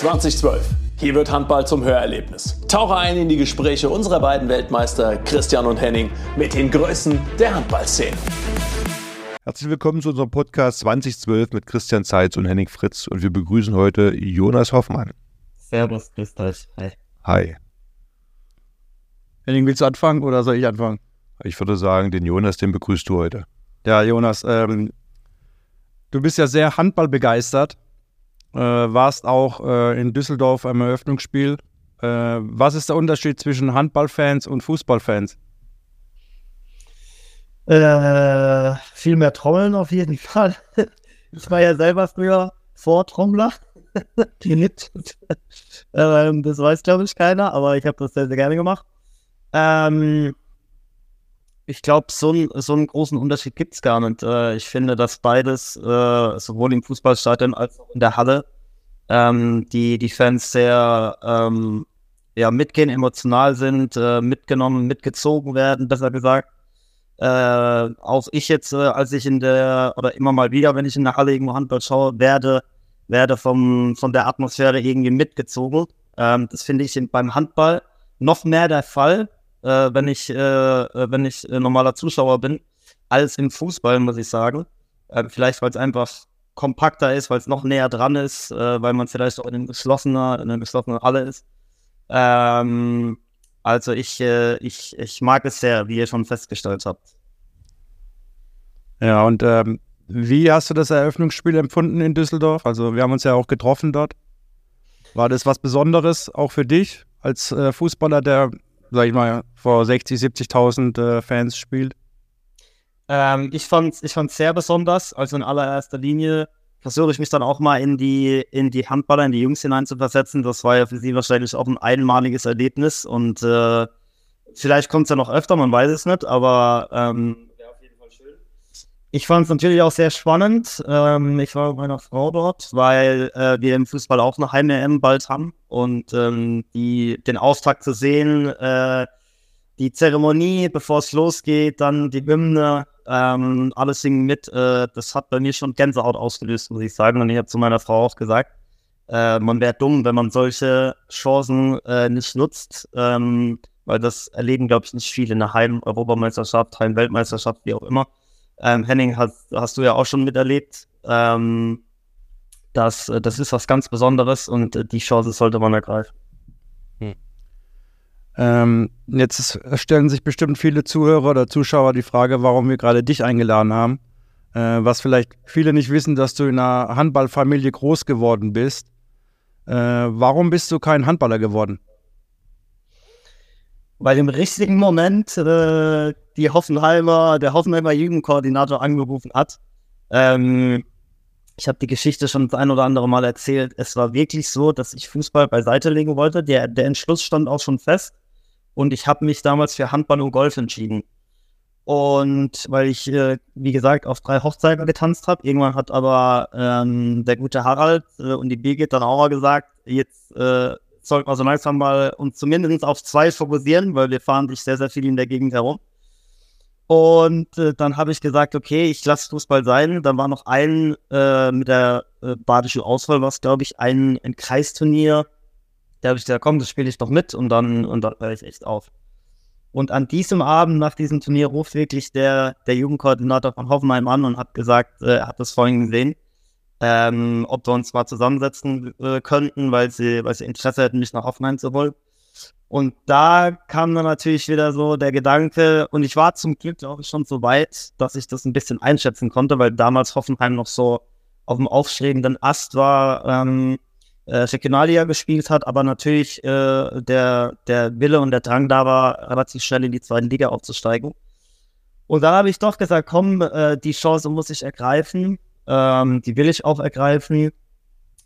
2012. Hier wird Handball zum Hörerlebnis. Tauche ein in die Gespräche unserer beiden Weltmeister Christian und Henning mit den Größen der Handballszene. Herzlich willkommen zu unserem Podcast 2012 mit Christian Zeitz und Henning Fritz und wir begrüßen heute Jonas Hoffmann. Servus, grüß euch. Hi. Hi. Henning, willst du anfangen oder soll ich anfangen? Ich würde sagen, den Jonas, den begrüßt du heute. Ja, Jonas, ähm, du bist ja sehr handballbegeistert, warst auch äh, in Düsseldorf am Eröffnungsspiel. Äh, was ist der Unterschied zwischen Handballfans und Fußballfans? Äh, viel mehr Trommeln auf jeden Fall. Ich war ja selber früher Vortrommler. ähm, das weiß, glaube ich, keiner, aber ich habe das sehr, sehr gerne gemacht. Ähm, ich glaube, so, so einen großen Unterschied gibt es gar nicht. Äh, ich finde, dass beides, äh, sowohl im Fußballstadion als auch in der Halle, ähm, die, die Fans sehr ähm, ja, mitgehen, emotional sind, äh, mitgenommen, mitgezogen werden, besser gesagt. Äh, auch ich jetzt, äh, als ich in der, oder immer mal wieder, wenn ich in der Halle irgendwo Handball schaue, werde, werde vom, von der Atmosphäre irgendwie mitgezogen. Ähm, das finde ich beim Handball noch mehr der Fall äh, wenn ich, äh, äh, wenn ich äh, normaler Zuschauer bin, als im Fußball, muss ich sagen. Äh, vielleicht, weil es einfach kompakter ist, weil es noch näher dran ist, äh, weil man vielleicht auch in, einem geschlossener, in einer geschlossenen Halle ist. Ähm, also ich, ich, ich mag es sehr, wie ihr schon festgestellt habt. Ja, und ähm, wie hast du das Eröffnungsspiel empfunden in Düsseldorf? Also wir haben uns ja auch getroffen dort. War das was Besonderes auch für dich als äh, Fußballer, der sag ich mal, vor 60, 70.000 äh, Fans spielt? Ähm, ich fand es ich fand's sehr besonders. Also in allererster Linie versuche ich mich dann auch mal in die, in die Handballer, in die Jungs hineinzuversetzen. Das war ja für sie wahrscheinlich auch ein einmaliges Erlebnis und äh, vielleicht kommt es ja noch öfter, man weiß es nicht, aber ähm, ich fand es natürlich auch sehr spannend. Ähm, ich war mit meiner Frau dort, weil äh, wir im Fußball auch eine Heim-EM bald haben und ähm, die, den Auftakt zu sehen, äh, die Zeremonie, bevor es losgeht, dann die Hymne, ähm, alles singen mit, äh, das hat bei mir schon Gänsehaut ausgelöst, muss ich sagen. Und ich habe zu meiner Frau auch gesagt, äh, man wäre dumm, wenn man solche Chancen äh, nicht nutzt, ähm, weil das erleben, glaube ich, nicht viele in der Heim-Europameisterschaft, Heim-Weltmeisterschaft, wie auch immer. Ähm, Henning, hast, hast du ja auch schon miterlebt. Ähm, das, äh, das ist was ganz Besonderes und äh, die Chance sollte man ergreifen. Hm. Ähm, jetzt stellen sich bestimmt viele Zuhörer oder Zuschauer die Frage, warum wir gerade dich eingeladen haben. Äh, was vielleicht viele nicht wissen, dass du in einer Handballfamilie groß geworden bist. Äh, warum bist du kein Handballer geworden? Weil im richtigen Moment äh, die Hoffenheimer, der Hoffenheimer Jugendkoordinator angerufen hat. Ähm, ich habe die Geschichte schon das ein oder andere Mal erzählt. Es war wirklich so, dass ich Fußball beiseite legen wollte. Der, der Entschluss stand auch schon fest. Und ich habe mich damals für Handball und Golf entschieden. Und weil ich, äh, wie gesagt, auf drei Hochzeiten getanzt habe. Irgendwann hat aber ähm, der gute Harald äh, und die Birgit dann auch mal gesagt, jetzt äh, sollten wir so langsam mal uns zumindest auf zwei fokussieren, weil wir fahren sich sehr, sehr viel in der Gegend herum. Und äh, dann habe ich gesagt, okay, ich lasse Fußball sein. Dann war noch ein äh, mit der äh, badischen Auswahl, was glaube ich, ein, ein Kreisturnier. Da habe ich gesagt, komm, das spiele ich doch mit und dann, und dann höre ich echt auf. Und an diesem Abend nach diesem Turnier ruft wirklich der, der Jugendkoordinator von Hoffenheim an und hat gesagt, äh, er hat das vorhin gesehen, ähm, ob wir uns mal zusammensetzen äh, könnten, weil sie, weil sie Interesse hätten, mich nach Hoffenheim zu holen. Und da kam dann natürlich wieder so der Gedanke, und ich war zum Glück, ich, schon so weit, dass ich das ein bisschen einschätzen konnte, weil damals Hoffenheim noch so auf dem aufstrebenden Ast war, ähm, äh, Regionalliga gespielt hat, aber natürlich äh, der, der Wille und der Drang da war, relativ schnell in die zweite Liga aufzusteigen. Und da habe ich doch gesagt, komm, äh, die Chance muss ich ergreifen, ähm, die will ich auch ergreifen.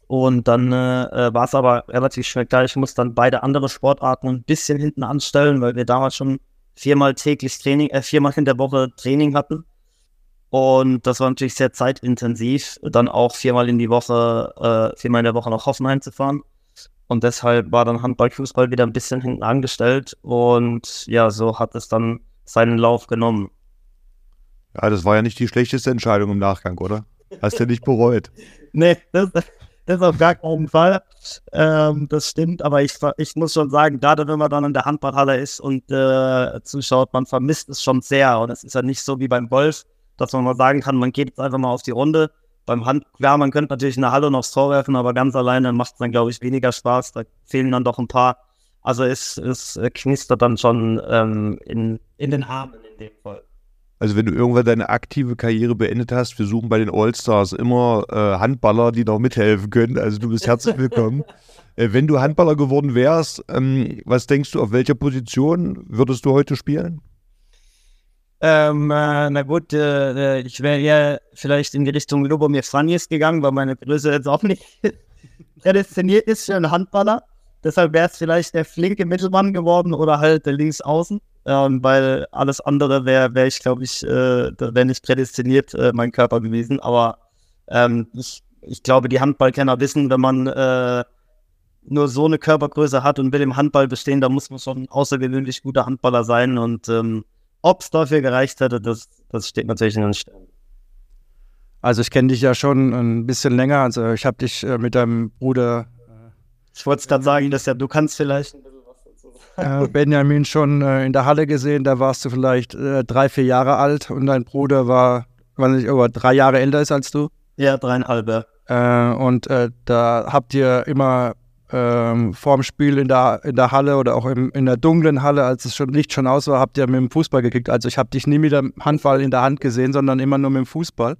Und dann äh, war es aber relativ schnell klar, ich muss dann beide andere Sportarten ein bisschen hinten anstellen, weil wir damals schon viermal täglich Training, äh, viermal in der Woche Training hatten. Und das war natürlich sehr zeitintensiv, dann auch viermal in die Woche, äh, viermal in der Woche nach Hoffenheim zu fahren. Und deshalb war dann Handball, Fußball wieder ein bisschen hinten angestellt. Und ja, so hat es dann seinen Lauf genommen. Ja, das war ja nicht die schlechteste Entscheidung im Nachgang, oder? Hast du nicht bereut? nee, das, das auf gar keinen Fall. Ähm, das stimmt, aber ich, ich muss schon sagen, gerade wenn man dann in der Handballhalle ist und äh, zuschaut, man vermisst es schon sehr. Und es ist ja nicht so wie beim Golf, dass man mal sagen kann, man geht jetzt einfach mal auf die Runde. Beim Hand, ja, man könnte natürlich in der Halle noch das Tor werfen, aber ganz alleine macht es dann, glaube ich, weniger Spaß. Da fehlen dann doch ein paar. Also es, es knistert dann schon ähm, in, in den Armen in dem Fall. Also wenn du irgendwann deine aktive Karriere beendet hast, wir suchen bei den Allstars immer äh, Handballer, die noch mithelfen können. Also du bist herzlich willkommen. äh, wenn du Handballer geworden wärst, ähm, was denkst du, auf welcher Position würdest du heute spielen? Ähm, äh, na gut, äh, äh ich wäre eher vielleicht in die Richtung Lubomir Franjes gegangen, weil meine Größe jetzt auch nicht prädestiniert ist für einen Handballer. Deshalb wäre es vielleicht der flinke Mittelmann geworden oder halt der Linksaußen, ähm, weil alles andere wäre, wär ich glaube ich, äh, wäre nicht prädestiniert äh, mein Körper gewesen. Aber ähm, ich, ich glaube, die Handballkenner wissen, wenn man äh, nur so eine Körpergröße hat und will im Handball bestehen, da muss man schon ein außergewöhnlich guter Handballer sein und ähm, ob es dafür gereicht hätte, das, das steht natürlich in den Sternen. Also ich kenne dich ja schon ein bisschen länger. Also ich habe dich äh, mit deinem Bruder. Äh, ich wollte es gerade sagen, dass ja du kannst vielleicht ein bisschen was dazu sagen. Äh, Benjamin schon äh, in der Halle gesehen. Da warst du vielleicht äh, drei, vier Jahre alt und dein Bruder war, wenn nicht, aber drei Jahre älter ist als du. Ja, dreieinhalb. Äh, und da habt ihr immer ähm, vorm Spiel in der, in der Halle oder auch im, in der dunklen Halle, als es schon Licht schon aus war, habt ihr mit dem Fußball gekickt. Also ich habe dich nie mit dem Handball in der Hand gesehen, sondern immer nur mit dem Fußball.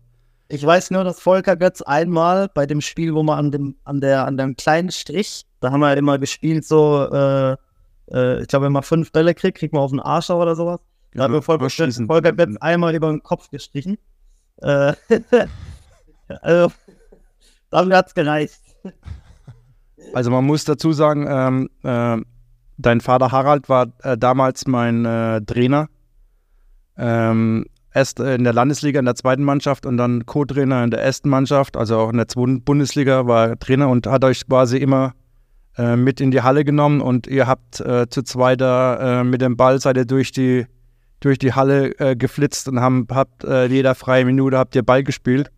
Ich weiß nur, dass Volker Götz einmal bei dem Spiel, wo man an dem, an der, an dem kleinen Strich, da haben wir ja immer gespielt, so, äh, äh, ich glaube, wenn man fünf Bälle kriegt, kriegt man auf den Arsch oder sowas. Da hat mir Volker, Volker Götz einmal über den Kopf gestrichen. Äh, also, damit hat es gereicht. Also man muss dazu sagen, ähm, äh, dein Vater Harald war äh, damals mein äh, Trainer. Ähm, erst in der Landesliga in der zweiten Mannschaft und dann Co-Trainer in der ersten Mannschaft, also auch in der zweiten Bundesliga war er Trainer und hat euch quasi immer äh, mit in die Halle genommen und ihr habt äh, zu zweit da äh, mit dem Ball seid ihr durch die durch die Halle äh, geflitzt und haben, habt äh, jeder freie Minute habt ihr Ball gespielt.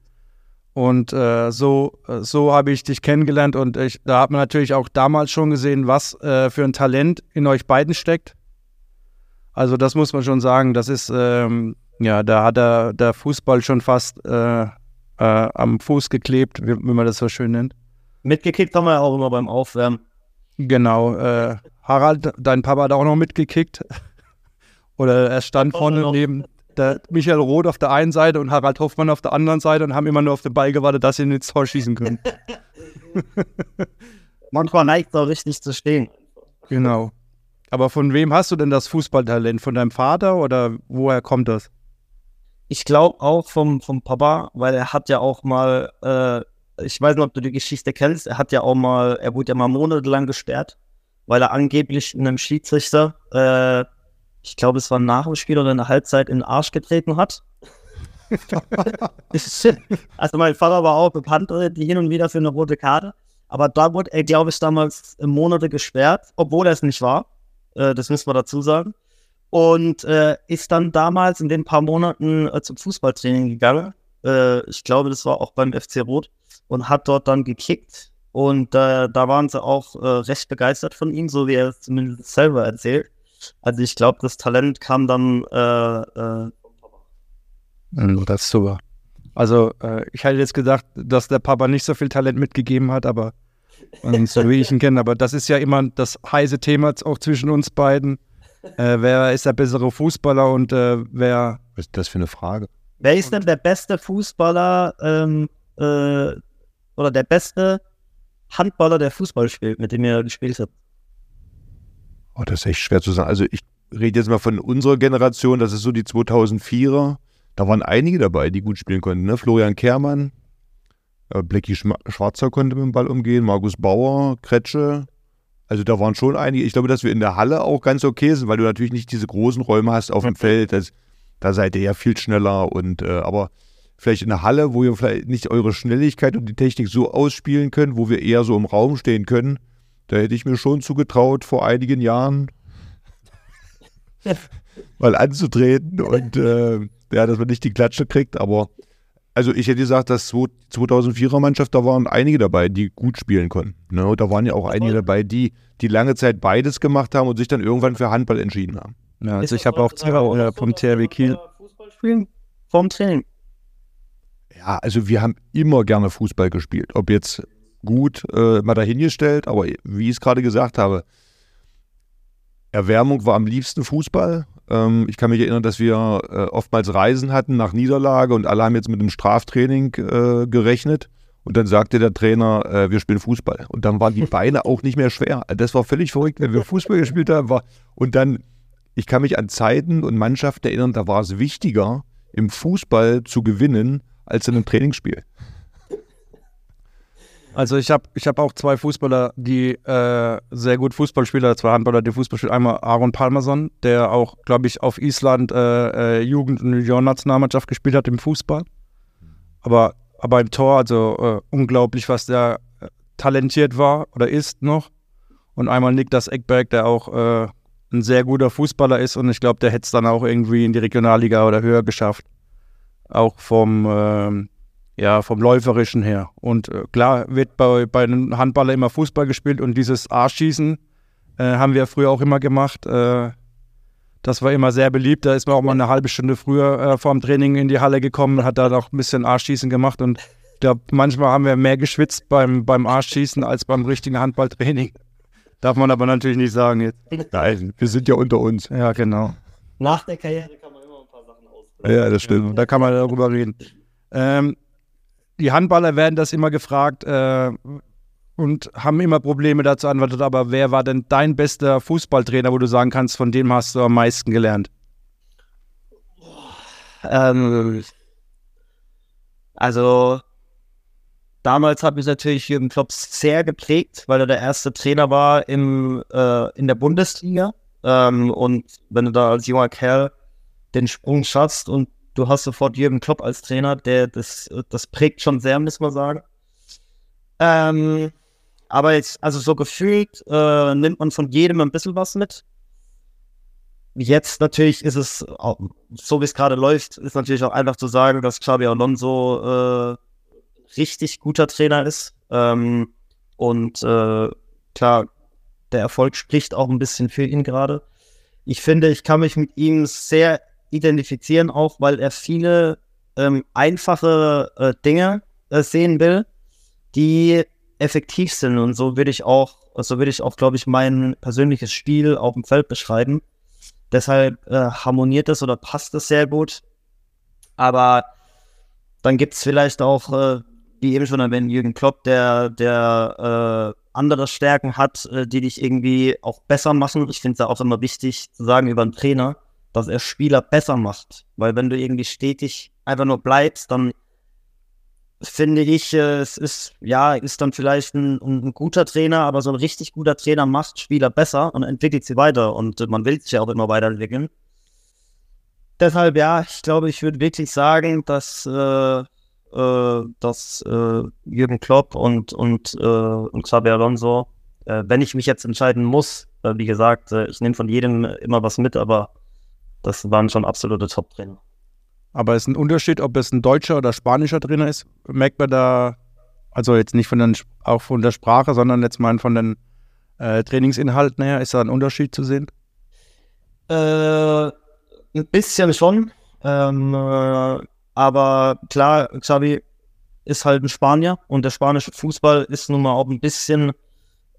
Und so, so habe ich dich kennengelernt und ich, da hat man natürlich auch damals schon gesehen, was für ein Talent in euch beiden steckt. Also das muss man schon sagen, das ist, ähm, ja, da hat er der Fußball schon fast am Fuß geklebt, wie, wie, man das so schön nennt. Mitgekickt haben wir auch immer beim Aufwärmen. Genau, äh, Harald, dein Papa hat auch noch mitgekickt. Oder er stand vorne neben, der Michael Roth auf der einen Seite und Harald Hoffmann auf der anderen Seite und haben immer nur auf den Ball gewartet, dass sie ins Tor schießen können. Manchmal neigt es auch richtig zu stehen. Genau. Aber von wem hast du denn das Fußballtalent? Von deinem Vater oder woher kommt das? Ich glaube auch vom, vom Papa, weil er hat ja auch mal, äh, ich weiß nicht, ob du die Geschichte kennst, er hat ja auch mal, er wurde ja mal monatelang gesperrt, weil er angeblich einem Schiedsrichter äh, ich glaube, es war nach dem Spiel oder in der Halbzeit in den Arsch getreten hat. also mein Vater war auch bekannt, die hin und wieder für eine rote Karte. Aber da wurde er, glaube ich, damals Monate gesperrt, obwohl er es nicht war. Äh, das müssen wir dazu sagen. Und äh, ist dann damals in den paar Monaten äh, zum Fußballtraining gegangen. Äh, ich glaube, das war auch beim FC Rot. Und hat dort dann gekickt. Und äh, da waren sie auch äh, recht begeistert von ihm, so wie er es zumindest selber erzählt. Also ich glaube, das Talent kam dann äh, äh, Das ist super. Also äh, ich hätte jetzt gedacht, dass der Papa nicht so viel Talent mitgegeben hat, aber so wie ich ihn kenne. Aber das ist ja immer das heiße Thema auch zwischen uns beiden. Äh, wer ist der bessere Fußballer und äh, wer. Was ist das für eine Frage? Wer ist denn der beste Fußballer ähm, äh, oder der beste Handballer, der Fußball spielt, mit dem ihr gespielt habt? Oh, das ist echt schwer zu sagen. Also ich rede jetzt mal von unserer Generation, das ist so die 2004er. Da waren einige dabei, die gut spielen konnten. Ne? Florian Kehrmann, äh, Blecki Schwarzer konnte mit dem Ball umgehen, Markus Bauer, Kretsche. Also da waren schon einige. Ich glaube, dass wir in der Halle auch ganz okay sind, weil du natürlich nicht diese großen Räume hast auf dem Feld. Das, da seid ihr ja viel schneller. Und äh, aber vielleicht in der Halle, wo ihr vielleicht nicht eure Schnelligkeit und die Technik so ausspielen könnt, wo wir eher so im Raum stehen können, da hätte ich mir schon zugetraut, vor einigen Jahren mal anzutreten und äh, ja, dass man nicht die Klatsche kriegt, aber Also ich hätte gesagt, dass 2004er Mannschaft, da waren einige dabei, die gut spielen konnten. Ne? Und da waren ja auch einige dabei, die, die lange Zeit beides gemacht haben und sich dann irgendwann für Handball entschieden haben. Ja, also ich habe auch zwei äh, vom THW Kiel. Fußball spielen? Vorm Training. Ja, also wir haben immer gerne Fußball gespielt. Ob jetzt gut äh, mal dahingestellt, aber wie ich es gerade gesagt habe, Erwärmung war am liebsten Fußball. Ähm, ich kann mich erinnern, dass wir äh, oftmals Reisen hatten nach Niederlage und alle haben jetzt mit einem Straftraining äh, gerechnet. Und dann sagte der Trainer, äh, wir spielen Fußball. Und dann waren die Beine auch nicht mehr schwer. Das war völlig verrückt, wenn wir Fußball gespielt haben. War, und dann, ich kann mich an Zeiten und Mannschaften erinnern, da war es wichtiger, im Fußball zu gewinnen, als in einem Trainingsspiel. Also ich habe ich hab auch zwei Fußballer, die äh, sehr gut Fußball spielen, zwei Handballer, die Fußball spielen. Einmal Aaron Palmerson, der auch, glaube ich, auf Island äh, äh, Jugend- und Junioren-Nationalmannschaft gespielt hat im Fußball. Aber, aber im Tor, also äh, unglaublich, was der äh, talentiert war oder ist noch. Und einmal Niklas Eckberg, der auch äh, ein sehr guter Fußballer ist und ich glaube, der hätte es dann auch irgendwie in die Regionalliga oder höher geschafft. Auch vom ähm, ja, vom Läuferischen her. Und äh, klar wird bei, bei einem Handballer immer Fußball gespielt und dieses Arschschießen äh, haben wir früher auch immer gemacht. Äh, das war immer sehr beliebt. Da ist man auch mal eine halbe Stunde früher äh, vor dem Training in die Halle gekommen und hat da noch ein bisschen Arschschießen gemacht. Und ich glaube, manchmal haben wir mehr geschwitzt beim, beim Arschschießen als beim richtigen Handballtraining. Darf man aber natürlich nicht sagen jetzt. Nein, wir sind ja unter uns. Ja, genau. Nach der Karriere kann man immer ein paar Sachen aus. Ja, das stimmt. Da kann man darüber reden. Ähm, die Handballer werden das immer gefragt äh, und haben immer Probleme dazu antwortet. Aber wer war denn dein bester Fußballtrainer, wo du sagen kannst, von dem hast du am meisten gelernt? Ähm, also damals hat mich natürlich Jürgen Klopp sehr geprägt, weil er der erste Trainer war im, äh, in der Bundesliga. Ähm, und wenn du da als junger Kerl den Sprung schaffst und du hast sofort Jürgen Klopp als Trainer, der das, das prägt schon sehr, muss man sagen. Ähm, aber jetzt, also so gefühlt, äh, nimmt man von jedem ein bisschen was mit. Jetzt natürlich ist es, so wie es gerade läuft, ist natürlich auch einfach zu sagen, dass Xabi Alonso äh, richtig guter Trainer ist. Ähm, und äh, klar, der Erfolg spricht auch ein bisschen für ihn gerade. Ich finde, ich kann mich mit ihm sehr identifizieren, auch weil er viele ähm, einfache äh, Dinge äh, sehen will, die effektiv sind. Und so würde ich auch, so würde ich auch, glaube ich, mein persönliches Spiel auf dem Feld beschreiben. Deshalb äh, harmoniert es oder passt es sehr gut. Aber dann gibt es vielleicht auch, äh, wie eben schon erwähnt, Jürgen Klopp, der, der äh, andere Stärken hat, äh, die dich irgendwie auch besser machen. Ich finde es auch immer wichtig zu sagen über einen Trainer dass er Spieler besser macht. Weil wenn du irgendwie stetig einfach nur bleibst, dann finde ich, äh, es ist, ja, ist dann vielleicht ein, ein, guter Trainer, aber so ein richtig guter Trainer macht Spieler besser und entwickelt sie weiter. Und äh, man will sich ja auch immer weiterentwickeln. Deshalb, ja, ich glaube, ich würde wirklich sagen, dass, äh, äh, dass äh, Jürgen Klopp und, und, äh, und Xabi Alonso, wenn ich mich jetzt entscheiden muss, wie gesagt, ich nehme von jedem immer was mit, aber das waren schon absolute Top-Trainer. Aber es ist ein Unterschied, ob es ein deutscher oder spanischer Trainer ist. Merkt man da, also jetzt nicht von den, auch von der Sprache, sondern jetzt mal von den äh, Trainingsinhalten her, ist da ein Unterschied zu sehen? Äh, ein bisschen schon. Ähm, äh, aber klar, Xavi ist halt ein Spanier und der spanische Fußball ist nun mal auch ein bisschen,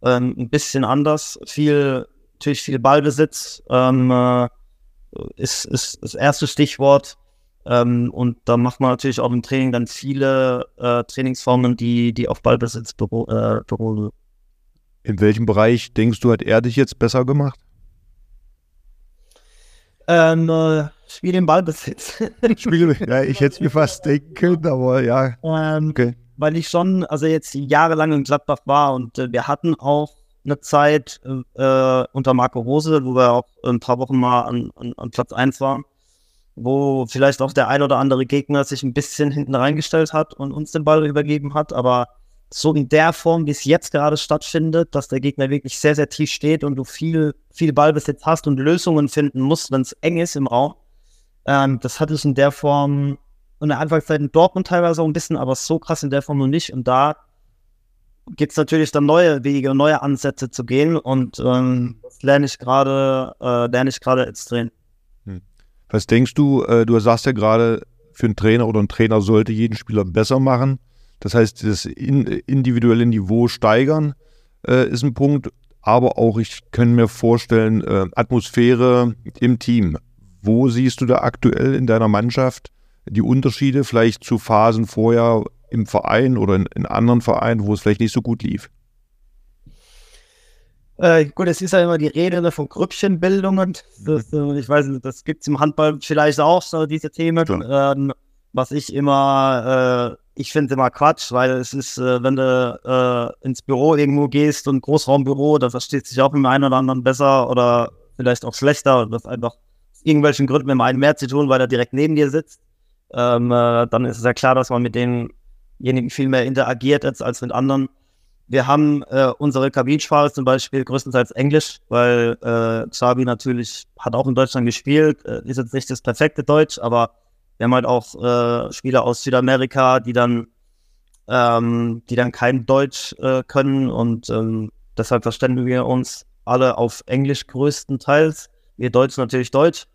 ähm, ein bisschen anders. Viel, natürlich viel Ballbesitz. Ähm, äh, ist, ist das erste Stichwort. Ähm, und da macht man natürlich auch im Training dann viele äh, Trainingsformen, die, die auf Ballbesitz beru äh, beruhen. In welchem Bereich denkst du, hat er dich jetzt besser gemacht? Ähm, äh, Spiel im Ballbesitz. Spiel, ja, ich hätte es mir fast denken können, aber ja. Ähm, okay. Weil ich schon, also jetzt jahrelang in Gladbach war und äh, wir hatten auch eine Zeit äh, unter Marco Rose, wo wir auch ein paar Wochen mal an, an, an Platz 1 waren, wo vielleicht auch der ein oder andere Gegner sich ein bisschen hinten reingestellt hat und uns den Ball übergeben hat, aber so in der Form, wie es jetzt gerade stattfindet, dass der Gegner wirklich sehr, sehr tief steht und du viel, viel Ballbesitz hast und Lösungen finden musst, wenn es eng ist im Raum. Ähm, das hatte ich in der Form in der Anfangszeit in Dortmund teilweise auch ein bisschen, aber so krass in der Form noch nicht. Und da gibt es natürlich dann neue Wege, neue Ansätze zu gehen und ähm, das lerne ich gerade, äh, lerne ich gerade extrem. Hm. Was denkst du, äh, du sagst ja gerade, für einen Trainer oder ein Trainer sollte jeden Spieler besser machen. Das heißt, das in, individuelle Niveau steigern äh, ist ein Punkt, aber auch ich kann mir vorstellen, äh, Atmosphäre im Team. Wo siehst du da aktuell in deiner Mannschaft die Unterschiede vielleicht zu Phasen vorher im Verein oder in, in anderen Vereinen, wo es vielleicht nicht so gut lief? Äh, gut, es ist ja immer die Rede ne, von Grüppchenbildungen. Das, äh, ich weiß nicht, das gibt es im Handball vielleicht auch, so diese Themen. Ähm, was ich immer, äh, ich finde immer Quatsch, weil es ist, äh, wenn du äh, ins Büro irgendwo gehst und Großraumbüro, da versteht sich auch mit dem einen oder anderen besser oder vielleicht auch schlechter und das einfach aus irgendwelchen Gründen mit dem einen mehr zu tun, weil er direkt neben dir sitzt. Ähm, äh, dann ist es ja klar, dass man mit denjenigen viel mehr interagiert als, als mit anderen. Wir haben äh, unsere Kabinsprache zum Beispiel größtenteils Englisch, weil äh, Xavi natürlich hat auch in Deutschland gespielt, äh, ist jetzt nicht das perfekte Deutsch, aber wir haben halt auch äh, Spieler aus Südamerika, die dann, ähm, die dann kein Deutsch äh, können und ähm, deshalb verständigen wir uns alle auf Englisch größtenteils. Wir Deutsch natürlich Deutsch,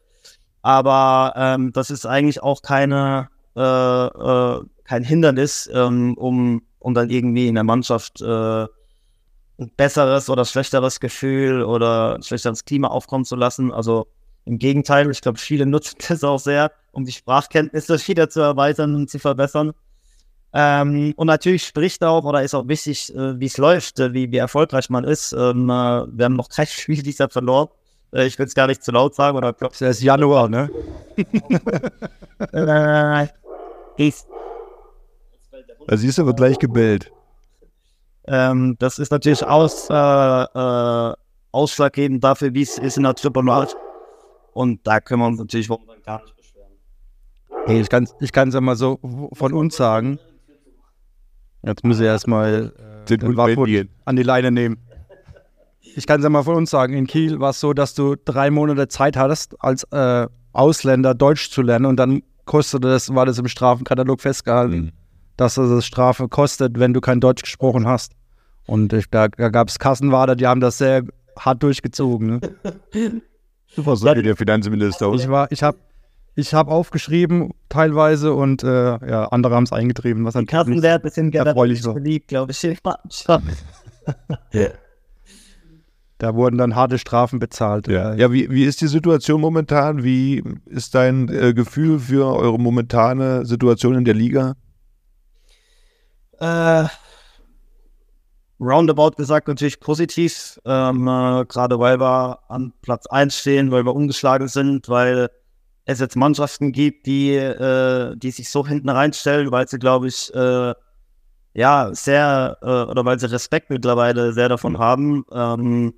aber ähm, das ist eigentlich auch keine äh, äh, kein Hindernis, ähm, um um dann irgendwie in der Mannschaft äh, ein besseres oder schlechteres Gefühl oder ein schlechteres Klima aufkommen zu lassen. Also im Gegenteil, ich glaube, viele nutzen das auch sehr, um die Sprachkenntnisse wieder zu erweitern und zu verbessern. Ähm, und natürlich spricht auch oder ist auch wichtig, äh, wie es läuft, äh, wie, wie erfolgreich man ist. Ähm, äh, wir haben noch kein Spiel dieser verloren. Äh, ich will es gar nicht zu laut sagen, oder glaub, es ist Januar, ne? äh, da siehst du, wird gleich gebellt. Ähm, das ist natürlich aus, äh, äh, ausschlaggebend dafür, wie es ist in der Triple Triple Und da können wir uns natürlich gar nicht beschweren. Hey, ich kann es ich ja mal so von uns sagen. Jetzt muss ich erstmal äh, den, den an die Leine nehmen. Ich kann es ja mal von uns sagen. In Kiel war es so, dass du drei Monate Zeit hattest, als äh, Ausländer Deutsch zu lernen und dann kostete das, war das im Strafenkatalog festgehalten. Mhm dass es das Strafe kostet, wenn du kein Deutsch gesprochen hast. Und ich, da, da gab es Kassenwader, die haben das sehr hart durchgezogen. Ne? Super, so wie der Finanzminister. Ich, ich habe ich hab aufgeschrieben teilweise und äh, ja, andere haben es eingetrieben. Was Die Kassenwerte sind generell so. beliebt, glaube ich. yeah. Da wurden dann harte Strafen bezahlt. Ja, ja wie, wie ist die Situation momentan? Wie ist dein äh, Gefühl für eure momentane Situation in der Liga? Äh, roundabout gesagt natürlich positiv, ähm, äh, gerade weil wir an Platz 1 stehen, weil wir ungeschlagen sind, weil es jetzt Mannschaften gibt, die, äh, die sich so hinten reinstellen, weil sie, glaube ich, äh, ja, sehr, äh, oder weil sie Respekt mittlerweile sehr davon haben, ähm,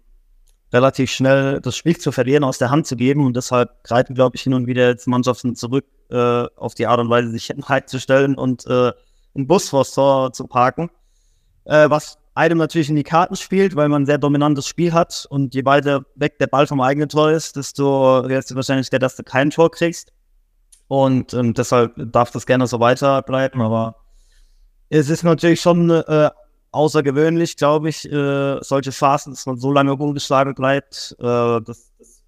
relativ schnell das Spiel zu verlieren, aus der Hand zu geben. Und deshalb greifen, glaube ich, hin und wieder jetzt Mannschaften zurück äh, auf die Art und Weise, sich hinten reinzustellen und äh, einen Bus vors Tor zu parken. Äh, was einem natürlich in die Karten spielt, weil man ein sehr dominantes Spiel hat und je weiter weg der Ball vom eigenen Tor ist, desto höher ist die Wahrscheinlichkeit, dass du kein Tor kriegst. Und ähm, deshalb darf das gerne so weiterbleiben, aber es ist natürlich schon äh, außergewöhnlich, glaube ich, äh, solche Phasen, dass man so lange ungeschlagen bleibt. Äh, das, das,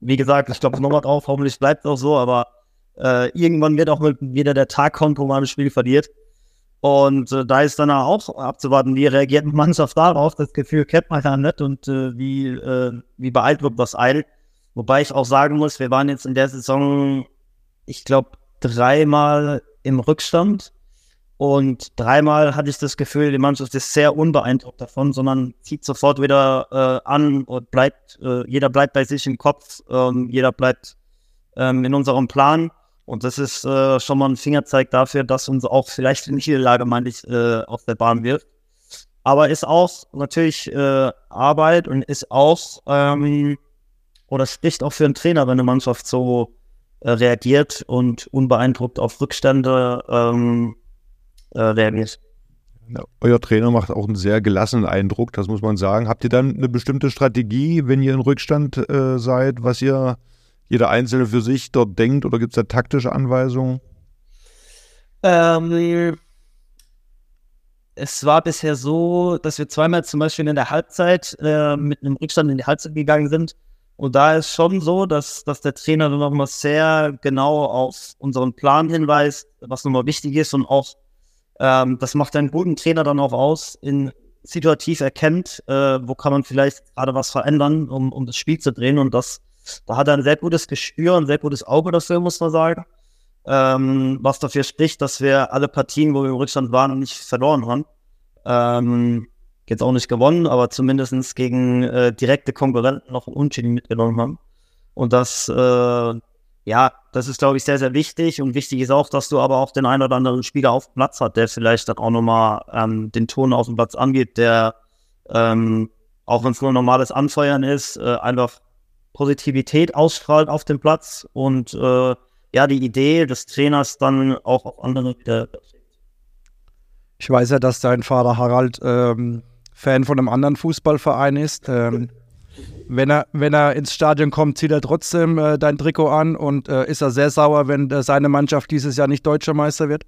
wie gesagt, ich glaube nochmal drauf, hoffentlich bleibt es auch so, aber äh, irgendwann wird auch wieder der Tag kommen, wo man ein Spiel verliert. Und äh, da ist dann auch abzuwarten, wie reagiert die Mannschaft darauf. Das Gefühl kennt man ja nicht und äh, wie, äh, wie beeindruckt das eilt. Wobei ich auch sagen muss, wir waren jetzt in der Saison, ich glaube, dreimal im Rückstand. Und dreimal hatte ich das Gefühl, die Mannschaft ist sehr unbeeindruckt davon, sondern zieht sofort wieder äh, an und bleibt, äh, jeder bleibt bei sich im Kopf, ähm, jeder bleibt ähm, in unserem Plan. Und das ist äh, schon mal ein Fingerzeig dafür, dass uns auch vielleicht in Niederlage, meine ich, äh, auf der Bahn wirft. Aber ist auch natürlich äh, Arbeit und ist auch ähm, oder spricht auch für einen Trainer, wenn eine Mannschaft so äh, reagiert und unbeeindruckt auf Rückstände ähm, äh, reagiert. Ja, euer Trainer macht auch einen sehr gelassenen Eindruck, das muss man sagen. Habt ihr dann eine bestimmte Strategie, wenn ihr in Rückstand äh, seid, was ihr jeder Einzelne für sich dort denkt oder gibt es da taktische Anweisungen? Ähm, es war bisher so, dass wir zweimal zum Beispiel in der Halbzeit äh, mit einem Rückstand in die Halbzeit gegangen sind. Und da ist schon so, dass, dass der Trainer dann nochmal sehr genau auf unseren Plan hinweist, was nochmal wichtig ist und auch, ähm, das macht einen guten Trainer dann auch aus, in situativ erkennt, äh, wo kann man vielleicht gerade was verändern, um, um das Spiel zu drehen. Und das, da hat er ein sehr gutes Gespür, ein sehr gutes Auge dafür, muss man sagen ähm, was dafür spricht, dass wir alle Partien, wo wir im Rückstand waren, nicht verloren haben. Ähm, jetzt auch nicht gewonnen, aber zumindest gegen äh, direkte Konkurrenten noch ein Unentschieden mitgenommen haben. Und das, äh, ja, das ist, glaube ich, sehr, sehr wichtig. Und wichtig ist auch, dass du aber auch den einen oder anderen Spieler auf dem Platz hat, der vielleicht dann auch nochmal ähm, den Ton auf dem Platz angeht, der, ähm, auch wenn es nur normales Anfeuern ist, äh, einfach Positivität ausstrahlt auf dem Platz und äh, ja, die Idee des Trainers dann auch auf andere wieder Ich weiß ja, dass dein Vater Harald ähm, Fan von einem anderen Fußballverein ist. Ähm, wenn, er, wenn er ins Stadion kommt, zieht er trotzdem äh, dein Trikot an und äh, ist er sehr sauer, wenn äh, seine Mannschaft dieses Jahr nicht deutscher Meister wird?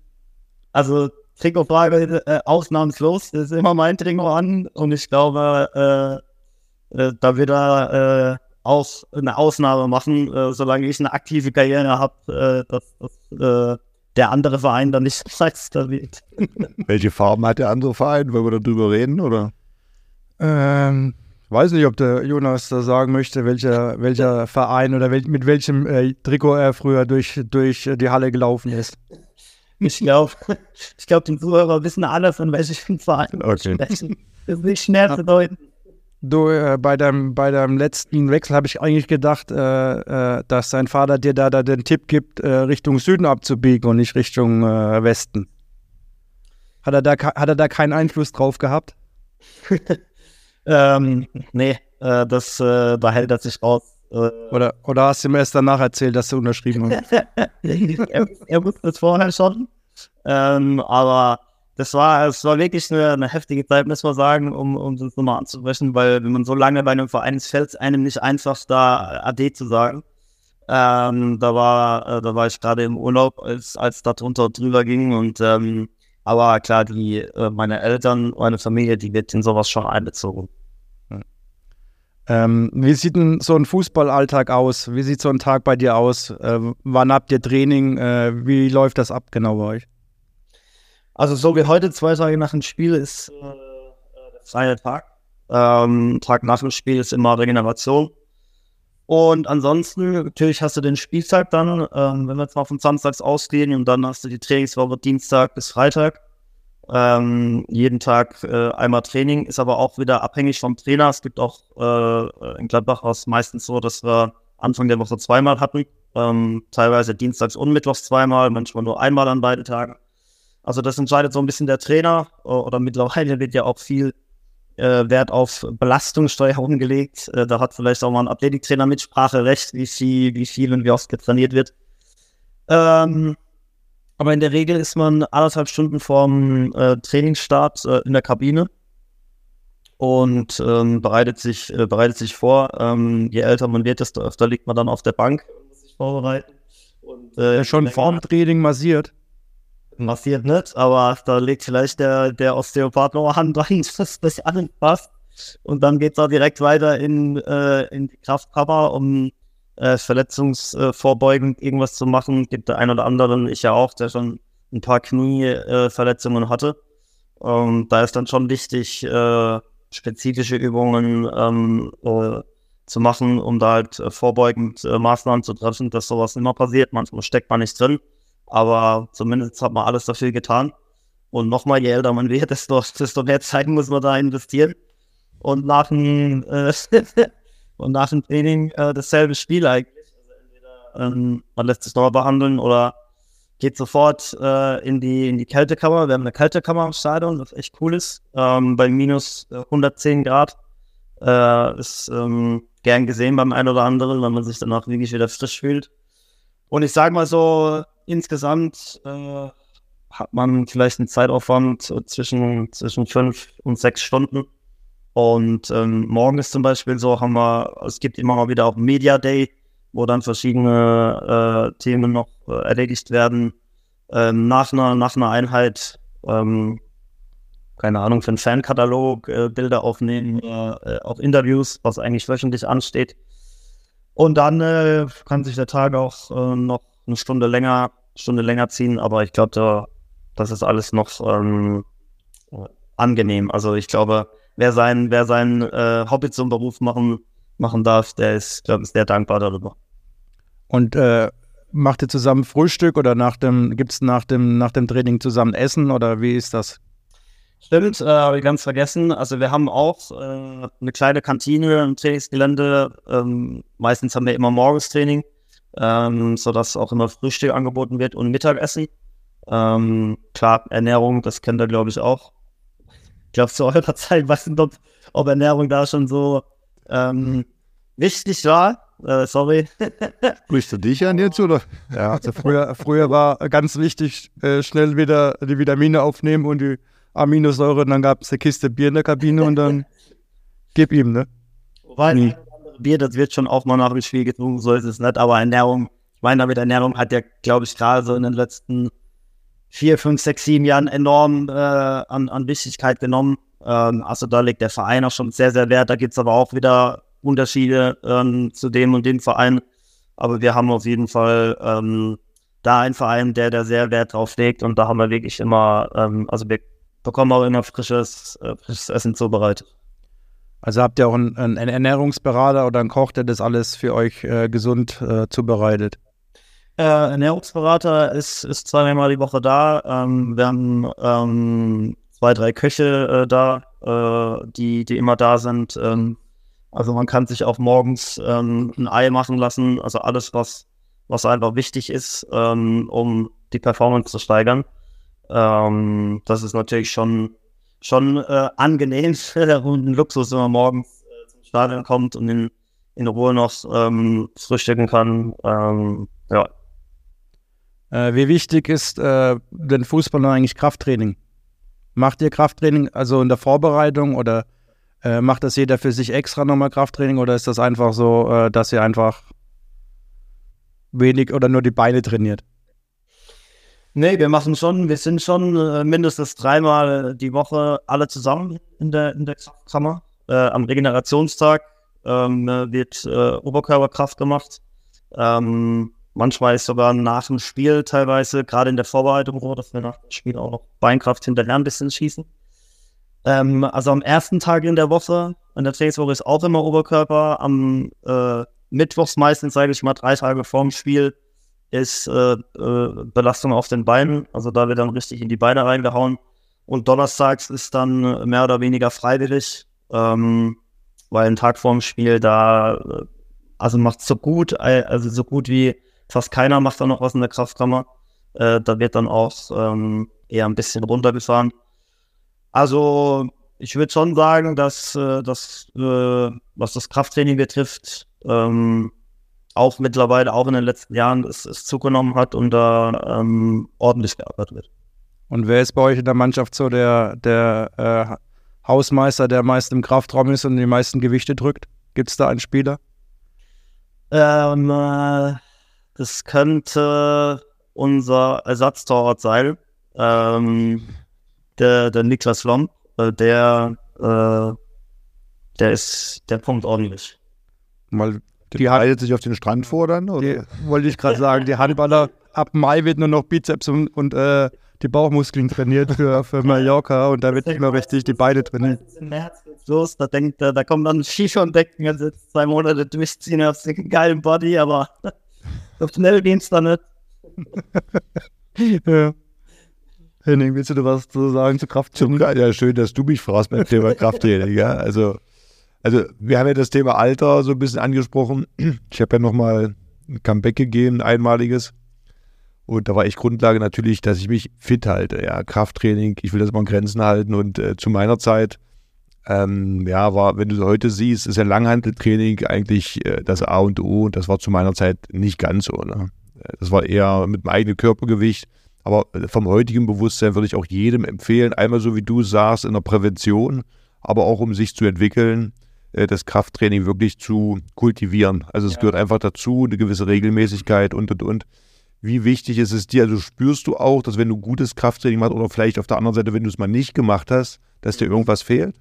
Also Trikotfrage äh, ausnahmslos, das ist immer mein Trikot an und ich glaube, äh, äh, da wird er auch eine Ausnahme machen, äh, solange ich eine aktive Karriere habe, äh, dass, dass äh, der andere Verein dann nicht Meister wird. Welche Farben hat der andere Verein? Wollen wir darüber reden, oder? Ähm, ich weiß nicht, ob der Jonas da sagen möchte, welcher, welcher Verein oder wel mit welchem äh, Trikot er früher durch, durch die Halle gelaufen ist. Ich glaube, ich glaub, die Zuhörer wissen alle, von welchem Verein okay. sprechen. Das ist nicht schnell zu deuten. Du, äh, bei, deinem, bei deinem letzten Wechsel habe ich eigentlich gedacht, äh, äh, dass dein Vater dir da, da den Tipp gibt, äh, Richtung Süden abzubiegen und nicht Richtung äh, Westen. Hat er, da, hat er da keinen Einfluss drauf gehabt? ähm, nee, äh, das behält er sich raus. oder, oder hast du ihm erst danach erzählt, dass du unterschrieben hast? er, er wusste es vorher schon. Ähm, aber das war, es war wirklich eine, eine, heftige Zeit, muss man sagen, um, um das nochmal anzubrechen, weil wenn man so lange bei einem Verein ist, fällt es einem nicht einfach, da AD zu sagen. Ähm, da war, äh, da war ich gerade im Urlaub, als, als da drunter drüber ging und ähm, aber klar, die, äh, meine Eltern, meine Familie, die wird in sowas schon einbezogen. Ähm, wie sieht denn so ein Fußballalltag aus? Wie sieht so ein Tag bei dir aus? Äh, wann habt ihr Training? Äh, wie läuft das ab genau bei euch? Also so wie heute, zwei Tage nach dem Spiel, ist äh, der freie Tag. Ähm, Tag nach dem Spiel ist immer Regeneration. Und ansonsten, natürlich hast du den Spieltag dann, ähm, wenn wir jetzt mal von Samstags ausgehen, und dann hast du die Trainingswoche Dienstag bis Freitag. Ähm, jeden Tag äh, einmal Training, ist aber auch wieder abhängig vom Trainer. Es gibt auch äh, in Gladbach was meistens so, dass wir Anfang der Woche zweimal hatten. Ähm, teilweise dienstags und mittwochs zweimal, manchmal nur einmal an beiden Tagen. Also das entscheidet so ein bisschen der Trainer oder mittlerweile wird ja auch viel äh, Wert auf Belastungssteuerung gelegt. Äh, da hat vielleicht auch mal ein Athletiktrainer Mitspracherecht, wie viel, wie viel und wie oft getrainiert wird. Ähm, aber in der Regel ist man anderthalb Stunden vorm äh, Trainingsstart äh, in der Kabine und ähm, bereitet, sich, äh, bereitet sich vor. Ähm, je älter man wird, desto öfter liegt man dann auf der Bank und muss sich vorbereiten. Und, äh, schon vorm Training massiert massiert nicht, aber da legt vielleicht der, der Osteopath noch Hand dran, dass das passt. Und dann geht es auch direkt weiter in, äh, in die Kraftkammer, um äh, verletzungsvorbeugend irgendwas zu machen. Gibt der ein oder anderen, ich ja auch, der schon ein paar Knieverletzungen äh, hatte. Und da ist dann schon wichtig, äh, spezifische Übungen ähm, äh, zu machen, um da halt äh, vorbeugend Maßnahmen zu treffen, dass sowas immer passiert. Manchmal steckt man nicht drin. Aber zumindest hat man alles dafür getan. Und nochmal, je älter man wird, desto, desto mehr Zeit muss man da investieren. Und nach dem, äh, und nach dem Training äh, dasselbe Spiel eigentlich. Also ähm, man lässt sich nochmal behandeln oder geht sofort äh, in, die, in die Kältekammer. Wir haben eine Kältekammer im Stadion, was echt cool ist. Ähm, bei minus 110 Grad. Äh, ist ähm, gern gesehen beim einen oder anderen, wenn man sich danach wirklich wieder frisch fühlt. Und ich sage mal so, insgesamt äh, hat man vielleicht einen Zeitaufwand zwischen, zwischen fünf und sechs Stunden. Und ähm, morgen ist zum Beispiel so, haben wir, es gibt immer mal wieder auch Media Day, wo dann verschiedene äh, Themen noch äh, erledigt werden. ähm, nach, einer, nach einer Einheit, ähm, keine Ahnung, für einen Fankatalog äh, Bilder aufnehmen, äh, auch Interviews, was eigentlich wöchentlich ansteht. Und dann äh, kann sich der Tag auch äh, noch eine Stunde länger, Stunde länger ziehen, aber ich glaube, da, das ist alles noch ähm, angenehm. Also ich glaube, wer sein, wer sein äh, Hobby zum Beruf machen, machen darf, der ist, glaube ich, sehr dankbar darüber. Und äh, macht ihr zusammen Frühstück oder nach dem, gibt es nach dem, nach dem Training zusammen Essen oder wie ist das? Stimmt, äh, habe ich ganz vergessen. Also wir haben auch äh, eine kleine Kantine im Trainingsgelände. Ähm, meistens haben wir immer Morgenstraining, ähm, sodass auch immer Frühstück angeboten wird und Mittagessen. Ähm, klar, Ernährung, das kennt ihr, glaube ich, auch. Ich glaube, zu eurer Zeit weiß nicht, ob, ob Ernährung da schon so ähm, wichtig war. Äh, sorry. Sprichst du dich an jetzt, oder? Ja, also früher, früher war ganz wichtig, äh, schnell wieder die Vitamine aufnehmen und die Aminosäure. Und dann gab es eine Kiste Bier in der Kabine und dann gib ihm, ne? Wobei, mhm. Bier, das wird schon auch mal nach dem Spiel getrunken, so ist es nicht. Aber Ernährung, ich meine, damit Ernährung hat ja, glaube ich, gerade so in den letzten vier, fünf, sechs, sieben Jahren enorm äh, an, an Wichtigkeit genommen. Ähm, also da legt der Verein auch schon sehr, sehr Wert. Da gibt es aber auch wieder Unterschiede ähm, zu dem und dem Verein. Aber wir haben auf jeden Fall ähm, da einen Verein, der da sehr Wert drauf legt und da haben wir wirklich immer, ähm, also wir bekommen auch immer frisches, äh, frisches Essen zubereitet. Also habt ihr auch einen, einen, Ernährungsberater oder einen Koch, der das alles für euch äh, gesund äh, zubereitet? Äh, Ernährungsberater ist, ist zweimal die Woche da. Ähm, wir haben ähm, zwei, drei Köche äh, da, äh, die, die immer da sind. Ähm, also man kann sich auch morgens ähm, ein Ei machen lassen, also alles, was, was einfach wichtig ist, ähm, um die Performance zu steigern. Ähm, das ist natürlich schon, schon äh, angenehm und ein Luxus, wenn man morgens äh, zum Stadion kommt und in, in Ruhe noch ähm, frühstücken kann. Ähm, ja. Äh, wie wichtig ist äh, den Fußballern eigentlich Krafttraining? Macht ihr Krafttraining also in der Vorbereitung oder äh, macht das jeder für sich extra nochmal Krafttraining oder ist das einfach so, dass ihr einfach wenig oder nur die Beine trainiert? Nee, wir machen schon, wir sind schon äh, mindestens dreimal die Woche alle zusammen in der, in der Kraftkammer. Äh, am Regenerationstag ähm, wird äh, Oberkörperkraft gemacht. Ähm, manchmal ist sogar nach dem Spiel teilweise, gerade in der Vorbereitung so, dass wir nach dem Spiel auch noch Beinkraft hinterher ein bisschen schießen. Ähm, also am ersten Tag in der Woche, in der Trainingswoche ist auch immer Oberkörper. Am äh, Mittwochs meistens, sage ich mal, drei Tage vorm Spiel ist äh, äh, Belastung auf den Beinen. Also da wird dann richtig in die Beine reingehauen. Und donnerstags ist dann mehr oder weniger freiwillig, ähm, weil ein Tag vorm Spiel da, äh, also macht so gut, äh, also so gut wie fast keiner macht da noch was in der Kraftkammer. Äh, da wird dann auch ähm, eher ein bisschen runtergefahren. Also ich würde schon sagen, dass, äh, dass äh, was das Krafttraining betrifft, ähm, auch mittlerweile, auch in den letzten Jahren, es, es zugenommen hat und da ähm, ordentlich gearbeitet wird. Und wer ist bei euch in der Mannschaft so der, der äh, Hausmeister, der meist im Kraftraum ist und die meisten Gewichte drückt? Gibt es da einen Spieler? Ähm, äh, das könnte unser Ersatztorwart sein. Ähm, der, der Niklas Lomb, äh, der, äh, der ist, der pumpt ordentlich. Mal, die bereitet sich auf den Strand vor dann? Oder? Die, wollte ich gerade sagen, die Handballer, ab Mai wird nur noch Bizeps und, und äh, die Bauchmuskeln trainiert für, für Mallorca und da wird nicht mehr richtig die Beine trainiert. Im März geht's los, da denkt da kommt dann Skifahren und denken, also zwei Monate durchziehen auf den geilen Body, aber so schnell geht's dann nicht. ja. Henning, willst du da was zu sagen zu Krafttraining? Ja, schön, dass du mich fragst beim Thema Krafttraining. ja, also, also wir haben ja das Thema Alter so ein bisschen angesprochen. Ich habe ja nochmal ein Comeback gegeben, ein einmaliges. Und da war ich Grundlage natürlich, dass ich mich fit halte. Ja, Krafttraining, ich will das mal in Grenzen halten. Und äh, zu meiner Zeit, ähm, ja, war, wenn du es heute siehst, ist ja Langhanteltraining eigentlich äh, das A und O. Und das war zu meiner Zeit nicht ganz so. Ne? Das war eher mit dem eigenen Körpergewicht. Aber vom heutigen Bewusstsein würde ich auch jedem empfehlen, einmal so wie du sagst, in der Prävention, aber auch um sich zu entwickeln, das Krafttraining wirklich zu kultivieren. Also es ja. gehört einfach dazu, eine gewisse Regelmäßigkeit und und und. Wie wichtig ist es dir? Also spürst du auch, dass wenn du gutes Krafttraining machst oder vielleicht auf der anderen Seite, wenn du es mal nicht gemacht hast, dass dir irgendwas fehlt?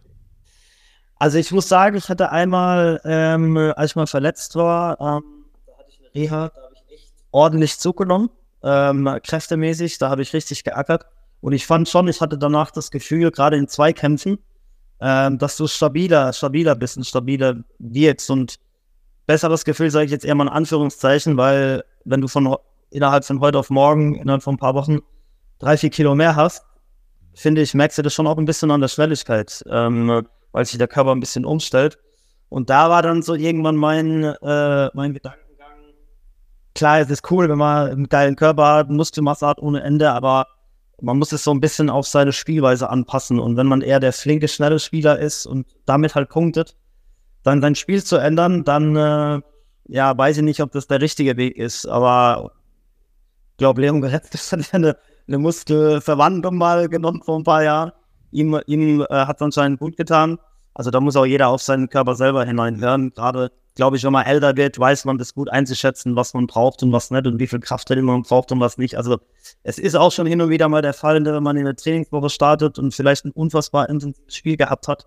Also ich muss sagen, ich hatte einmal, ähm, als ich mal verletzt war, ähm, da hatte ich eine Reha, da habe ich echt ordentlich zugenommen, ähm, kräftemäßig, da habe ich richtig geackert. Und ich fand schon, ich hatte danach das Gefühl, gerade in Zweikämpfen, ähm, dass du stabiler, stabiler bist und stabiler wirkst. Und besseres Gefühl sage ich jetzt eher mal in Anführungszeichen, weil wenn du von innerhalb von heute auf morgen, innerhalb von ein paar Wochen drei, vier Kilo mehr hast, finde ich, merkst du das schon auch ein bisschen an der Schnelligkeit. Ähm, weil sich der Körper ein bisschen umstellt. Und da war dann so irgendwann mein, äh, mein Gedankengang. Klar, es ist cool, wenn man einen geilen Körper hat, Muskelmasse hat ohne Ende, aber man muss es so ein bisschen auf seine Spielweise anpassen. Und wenn man eher der flinke, schnelle Spieler ist und damit halt punktet, dann sein Spiel zu ändern, dann äh, ja, weiß ich nicht, ob das der richtige Weg ist. Aber ich glaube, Leon Goretzka hat eine, eine Muskelverwandlung mal genommen vor ein paar Jahren. Ihm, ihm äh, hat es anscheinend gut getan. Also da muss auch jeder auf seinen Körper selber hineinhören. Gerade, glaube ich, wenn man älter wird, weiß man das gut einzuschätzen, was man braucht und was nicht und wie viel Krafttraining man braucht und was nicht. Also es ist auch schon hin und wieder mal der Fall, wenn man in der Trainingswoche startet und vielleicht ein unfassbar intensives Spiel gehabt hat,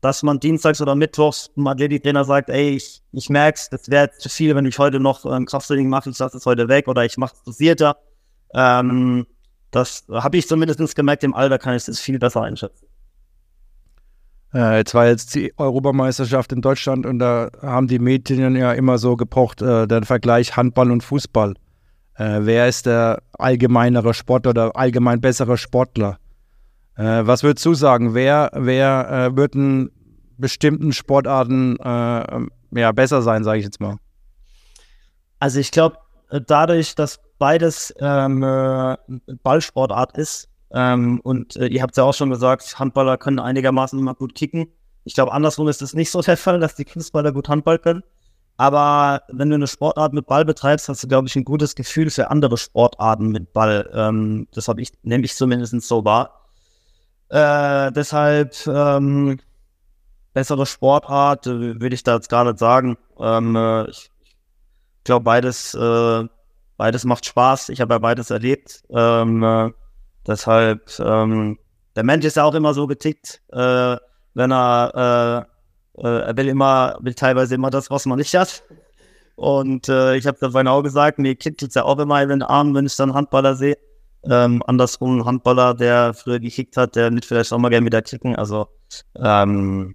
dass man dienstags oder mittwochs ein Athletiktrainer sagt, ey, ich, ich merke es, das wäre zu viel, wenn ich heute noch ähm, Krafttraining mache, ich lasse es heute weg oder ich mache es dosierter. Ähm, das habe ich zumindest gemerkt, im Alter kann ich das viel besser einschätzen. Äh, jetzt war jetzt die Europameisterschaft in Deutschland und da haben die Medien ja immer so gepocht, äh, der Vergleich Handball und Fußball. Äh, wer ist der allgemeinere Sportler oder allgemein bessere Sportler? Äh, was würdest du sagen? Wer, wer äh, wird in bestimmten Sportarten äh, ja, besser sein, sage ich jetzt mal? Also ich glaube, dadurch, dass beides ähm, Ballsportart ist, ähm, und äh, ihr habt ja auch schon gesagt, Handballer können einigermaßen immer gut kicken. Ich glaube, andersrum ist es nicht so der Fall, dass die Fußballer gut Handball können. Aber wenn du eine Sportart mit Ball betreibst, hast du, glaube ich, ein gutes Gefühl für andere Sportarten mit Ball. Ähm, das habe ich, nehme ich zumindest so wahr. Äh, deshalb ähm, bessere Sportart, äh, würde ich da jetzt gar nicht sagen. Ähm, äh, ich glaube, beides, äh, beides macht Spaß. Ich habe ja beides erlebt. Ähm, äh, Deshalb, ähm, der Mensch ist ja auch immer so getickt, äh, wenn er, äh, äh, er will immer, will teilweise immer das, was man nicht hat. Und äh, ich habe da vorhin auch gesagt, mir kitzelt es ja auch immer in den Arm, wenn ich dann Handballer sehe. Ähm, andersrum, ein Handballer, der früher gekickt hat, der wird vielleicht auch mal gerne wieder kicken. Also ähm,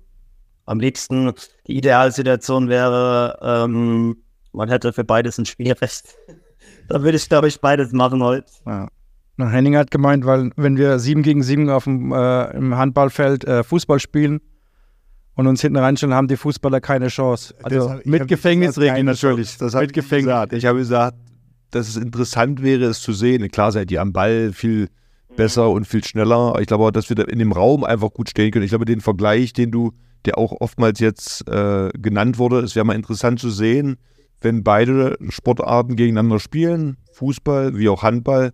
am liebsten, die Idealsituation wäre, ähm, man hätte für beides ein Spielrecht. da würde ich, glaube ich, beides machen heute. Ja. Henning hat gemeint, weil wenn wir sieben gegen sieben auf dem, äh, im Handballfeld äh, Fußball spielen und uns hinten reinstellen, haben die Fußballer keine Chance. Also hab, mit Gefängnisregeln natürlich. Das mit Gefängnis. Gesagt. Ich habe gesagt, dass es interessant wäre, es zu sehen. Klar seid ihr am Ball viel besser und viel schneller. Ich glaube auch, dass wir da in dem Raum einfach gut stehen können. Ich glaube, den Vergleich, den du, der auch oftmals jetzt äh, genannt wurde, es wäre mal interessant zu sehen, wenn beide Sportarten gegeneinander spielen, Fußball wie auch Handball,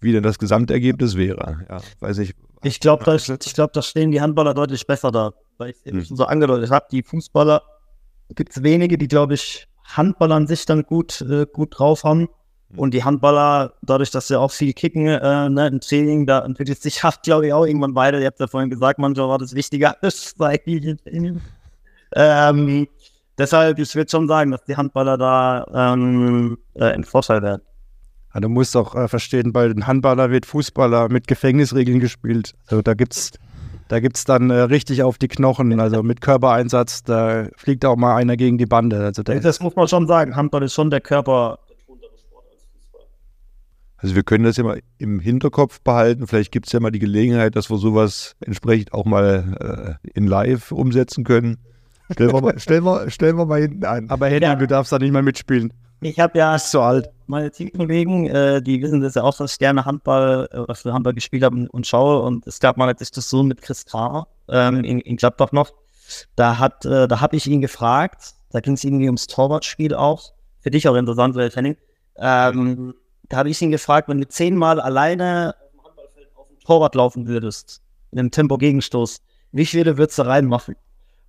wie denn das Gesamtergebnis wäre. Ja, weiß ich. Ich glaube, da, glaub, da stehen die Handballer deutlich besser da. Weil ich es hm. schon so angedeutet habe, die Fußballer gibt es wenige, die, glaube ich, Handballer an sich dann gut, äh, gut drauf haben. Hm. Und die Handballer, dadurch, dass sie auch viel kicken äh, ne, im Training, da entwickelt sich, glaube ich, auch irgendwann beide. Ihr habt ja vorhin gesagt, manchmal war das wichtiger als Training. Ähm, deshalb, ich würde schon sagen, dass die Handballer da ähm, äh, im Vorteil werden. Ja, du musst auch äh, verstehen, bei den Handballer wird Fußballer mit Gefängnisregeln gespielt. Also da gibt's, da gibt's dann äh, richtig auf die Knochen, also mit Körpereinsatz, da fliegt auch mal einer gegen die Bande. Also das muss man schon sagen. Handball ist schon der Körper. Also wir können das ja mal im Hinterkopf behalten. Vielleicht gibt es ja mal die Gelegenheit, dass wir sowas entsprechend auch mal äh, in Live umsetzen können. Stellen wir, mal, stellen, wir, stellen wir mal hinten an. Aber Henning, ja. du darfst da nicht mal mitspielen. Ich habe ja so alt. Meine Teamkollegen, äh, die wissen das ja auch, dass ich gerne Handball äh, für Handball gespielt habe und schaue. Und es gab mal eine Diskussion mit Chris Kramer ähm, in, in Gladbach noch. Da hat, äh, da habe ich ihn gefragt. Da ging es irgendwie ums Torwartspiel auch. Für dich auch interessant, weil Henning. Ähm, da habe ich ihn gefragt, wenn du zehnmal alleine auf dem Torwart laufen würdest, in einem Tempo-Gegenstoß, wie viele würdest du reinmachen?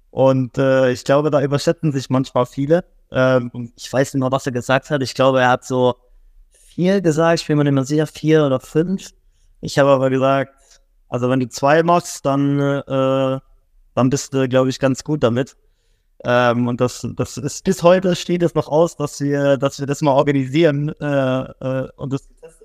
Und äh, ich glaube, da überschätzen sich manchmal viele. Ähm, ich weiß nicht mehr, was er gesagt hat. Ich glaube, er hat so vier gesagt, ich bin mir nicht mehr sicher, vier oder fünf. Ich habe aber gesagt, also wenn du zwei machst, dann, äh, dann bist du, glaube ich, ganz gut damit. Ähm, und das, das ist bis heute steht es noch aus, dass wir, dass wir das mal organisieren äh, äh, und das getestet.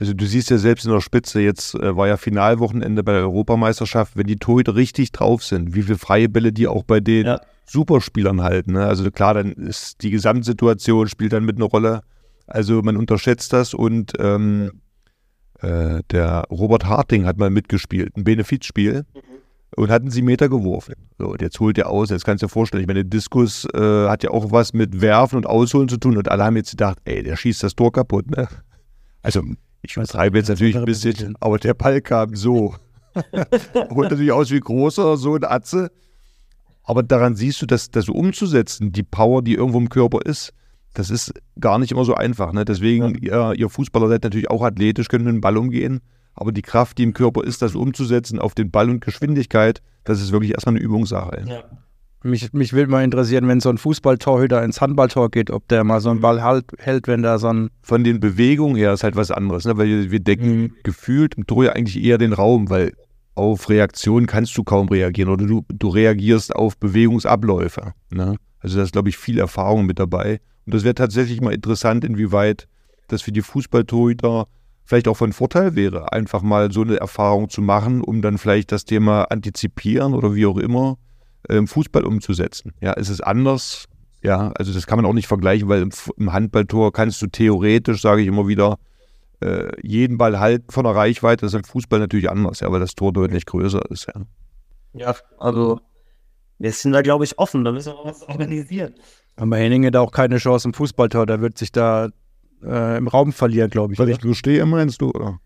Also du siehst ja selbst in der Spitze, jetzt äh, war ja Finalwochenende bei der Europameisterschaft, wenn die Torhüter richtig drauf sind, wie viele freie Bälle die auch bei den ja. Superspielern halten. Ne? Also klar, dann ist die Gesamtsituation spielt dann mit einer Rolle. Also man unterschätzt das und ähm, äh, der Robert Harting hat mal mitgespielt, ein Benefizspiel. Mhm und hatten sie Meter geworfen. So, und jetzt holt er aus. Jetzt kannst du dir vorstellen, ich meine, Diskus äh, hat ja auch was mit Werfen und Ausholen zu tun und alle haben jetzt gedacht, ey, der schießt das Tor kaputt, ne? Also, ich übertreibe jetzt natürlich ein bisschen, aber der Ball kam so. Holt natürlich aus wie großer, so ein Atze. Aber daran siehst du, dass das umzusetzen, die Power, die irgendwo im Körper ist, das ist gar nicht immer so einfach. Ne? Deswegen, ja. ihr, ihr Fußballer seid natürlich auch athletisch, könnt mit dem Ball umgehen. Aber die Kraft, die im Körper ist, das umzusetzen auf den Ball und Geschwindigkeit, das ist wirklich erstmal eine Übungssache. Ja. Mich, mich würde mal interessieren, wenn so ein Fußballtorhüter ins Handballtor geht, ob der mal so einen Ball halt, hält, wenn da so ein. Von den Bewegungen her ist halt was anderes, ne? weil wir, wir decken mhm. gefühlt im Tor ja eigentlich eher den Raum, weil auf Reaktionen kannst du kaum reagieren oder du, du reagierst auf Bewegungsabläufe. Ne? Also da ist, glaube ich, viel Erfahrung mit dabei. Und das wäre tatsächlich mal interessant, inwieweit das für die Fußballtorhüter vielleicht auch von Vorteil wäre, einfach mal so eine Erfahrung zu machen, um dann vielleicht das Thema antizipieren oder wie auch immer im Fußball umzusetzen. Ja, ist es anders? Ja, also das kann man auch nicht vergleichen, weil im, im Handballtor kannst du theoretisch, sage ich immer wieder, äh, jeden Ball halten von der Reichweite. Das ist im Fußball natürlich anders, ja, weil das Tor deutlich größer ist. Ja, ja also wir sind da, glaube ich, offen. Da müssen wir was organisieren. Aber Henning hat auch keine Chance im Fußballtor. Da wird sich da äh, im Raum verlieren, glaube ich. Weil ich nur stehe, meinst du, oder?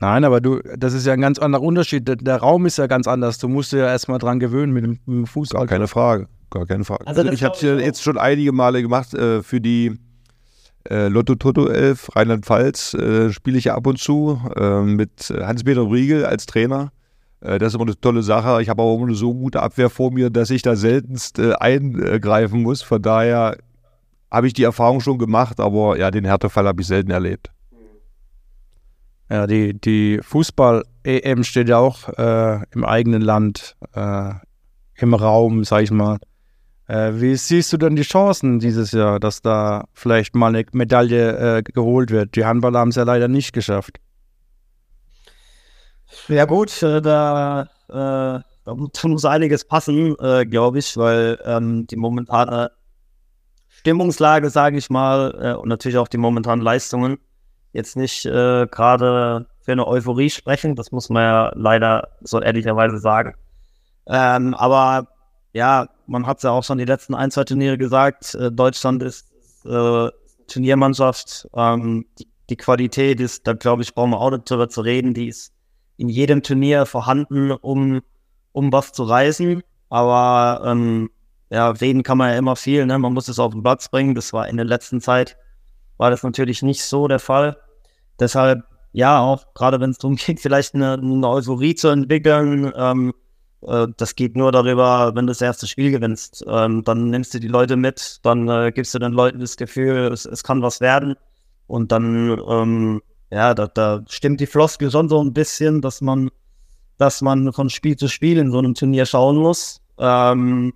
Nein, aber du, das ist ja ein ganz anderer Unterschied. Der, der Raum ist ja ganz anders. Du musst dir ja erstmal dran gewöhnen mit dem, mit dem Fuß. Gar keine Frage. Gar keine Frage. Also, ich habe es ja jetzt schon einige Male gemacht äh, für die äh, Lotto Toto 11 Rheinland-Pfalz. Äh, Spiele ich ja ab und zu äh, mit Hans-Peter Riegel als Trainer. Äh, das ist immer eine tolle Sache. Ich habe aber immer eine so gute Abwehr vor mir, dass ich da seltenst äh, eingreifen muss. Von daher habe ich die Erfahrung schon gemacht, aber ja, den Härtefall habe ich selten erlebt. Ja, die, die Fußball-EM steht ja auch äh, im eigenen Land, äh, im Raum, sag ich mal. Äh, wie siehst du denn die Chancen dieses Jahr, dass da vielleicht mal eine Medaille äh, geholt wird? Die Handballer haben es ja leider nicht geschafft. Ja gut, äh, da, äh, da muss einiges passen, glaube ich, weil ähm, die momentane Stimmungslage, sage ich mal, und natürlich auch die momentanen Leistungen jetzt nicht äh, gerade für eine Euphorie sprechen. Das muss man ja leider so ehrlicherweise sagen. Ähm, aber ja, man hat es ja auch schon die letzten ein, zwei Turniere gesagt. Äh, Deutschland ist äh, Turniermannschaft. Ähm, die, die, Qualität ist, da glaube ich, brauchen wir auch nicht drüber zu reden. Die ist in jedem Turnier vorhanden, um, um was zu reißen. Aber ähm, ja, reden kann man ja immer viel, ne? Man muss es auf den Platz bringen. Das war in der letzten Zeit, war das natürlich nicht so der Fall. Deshalb, ja, auch gerade wenn es darum geht, vielleicht eine, eine Euphorie zu entwickeln, ähm, äh, das geht nur darüber, wenn du das erste Spiel gewinnst. Ähm, dann nimmst du die Leute mit, dann äh, gibst du den Leuten das Gefühl, es, es kann was werden. Und dann, ähm, ja, da, da stimmt die Floskel schon so ein bisschen, dass man, dass man von Spiel zu Spiel in so einem Turnier schauen muss. Ähm,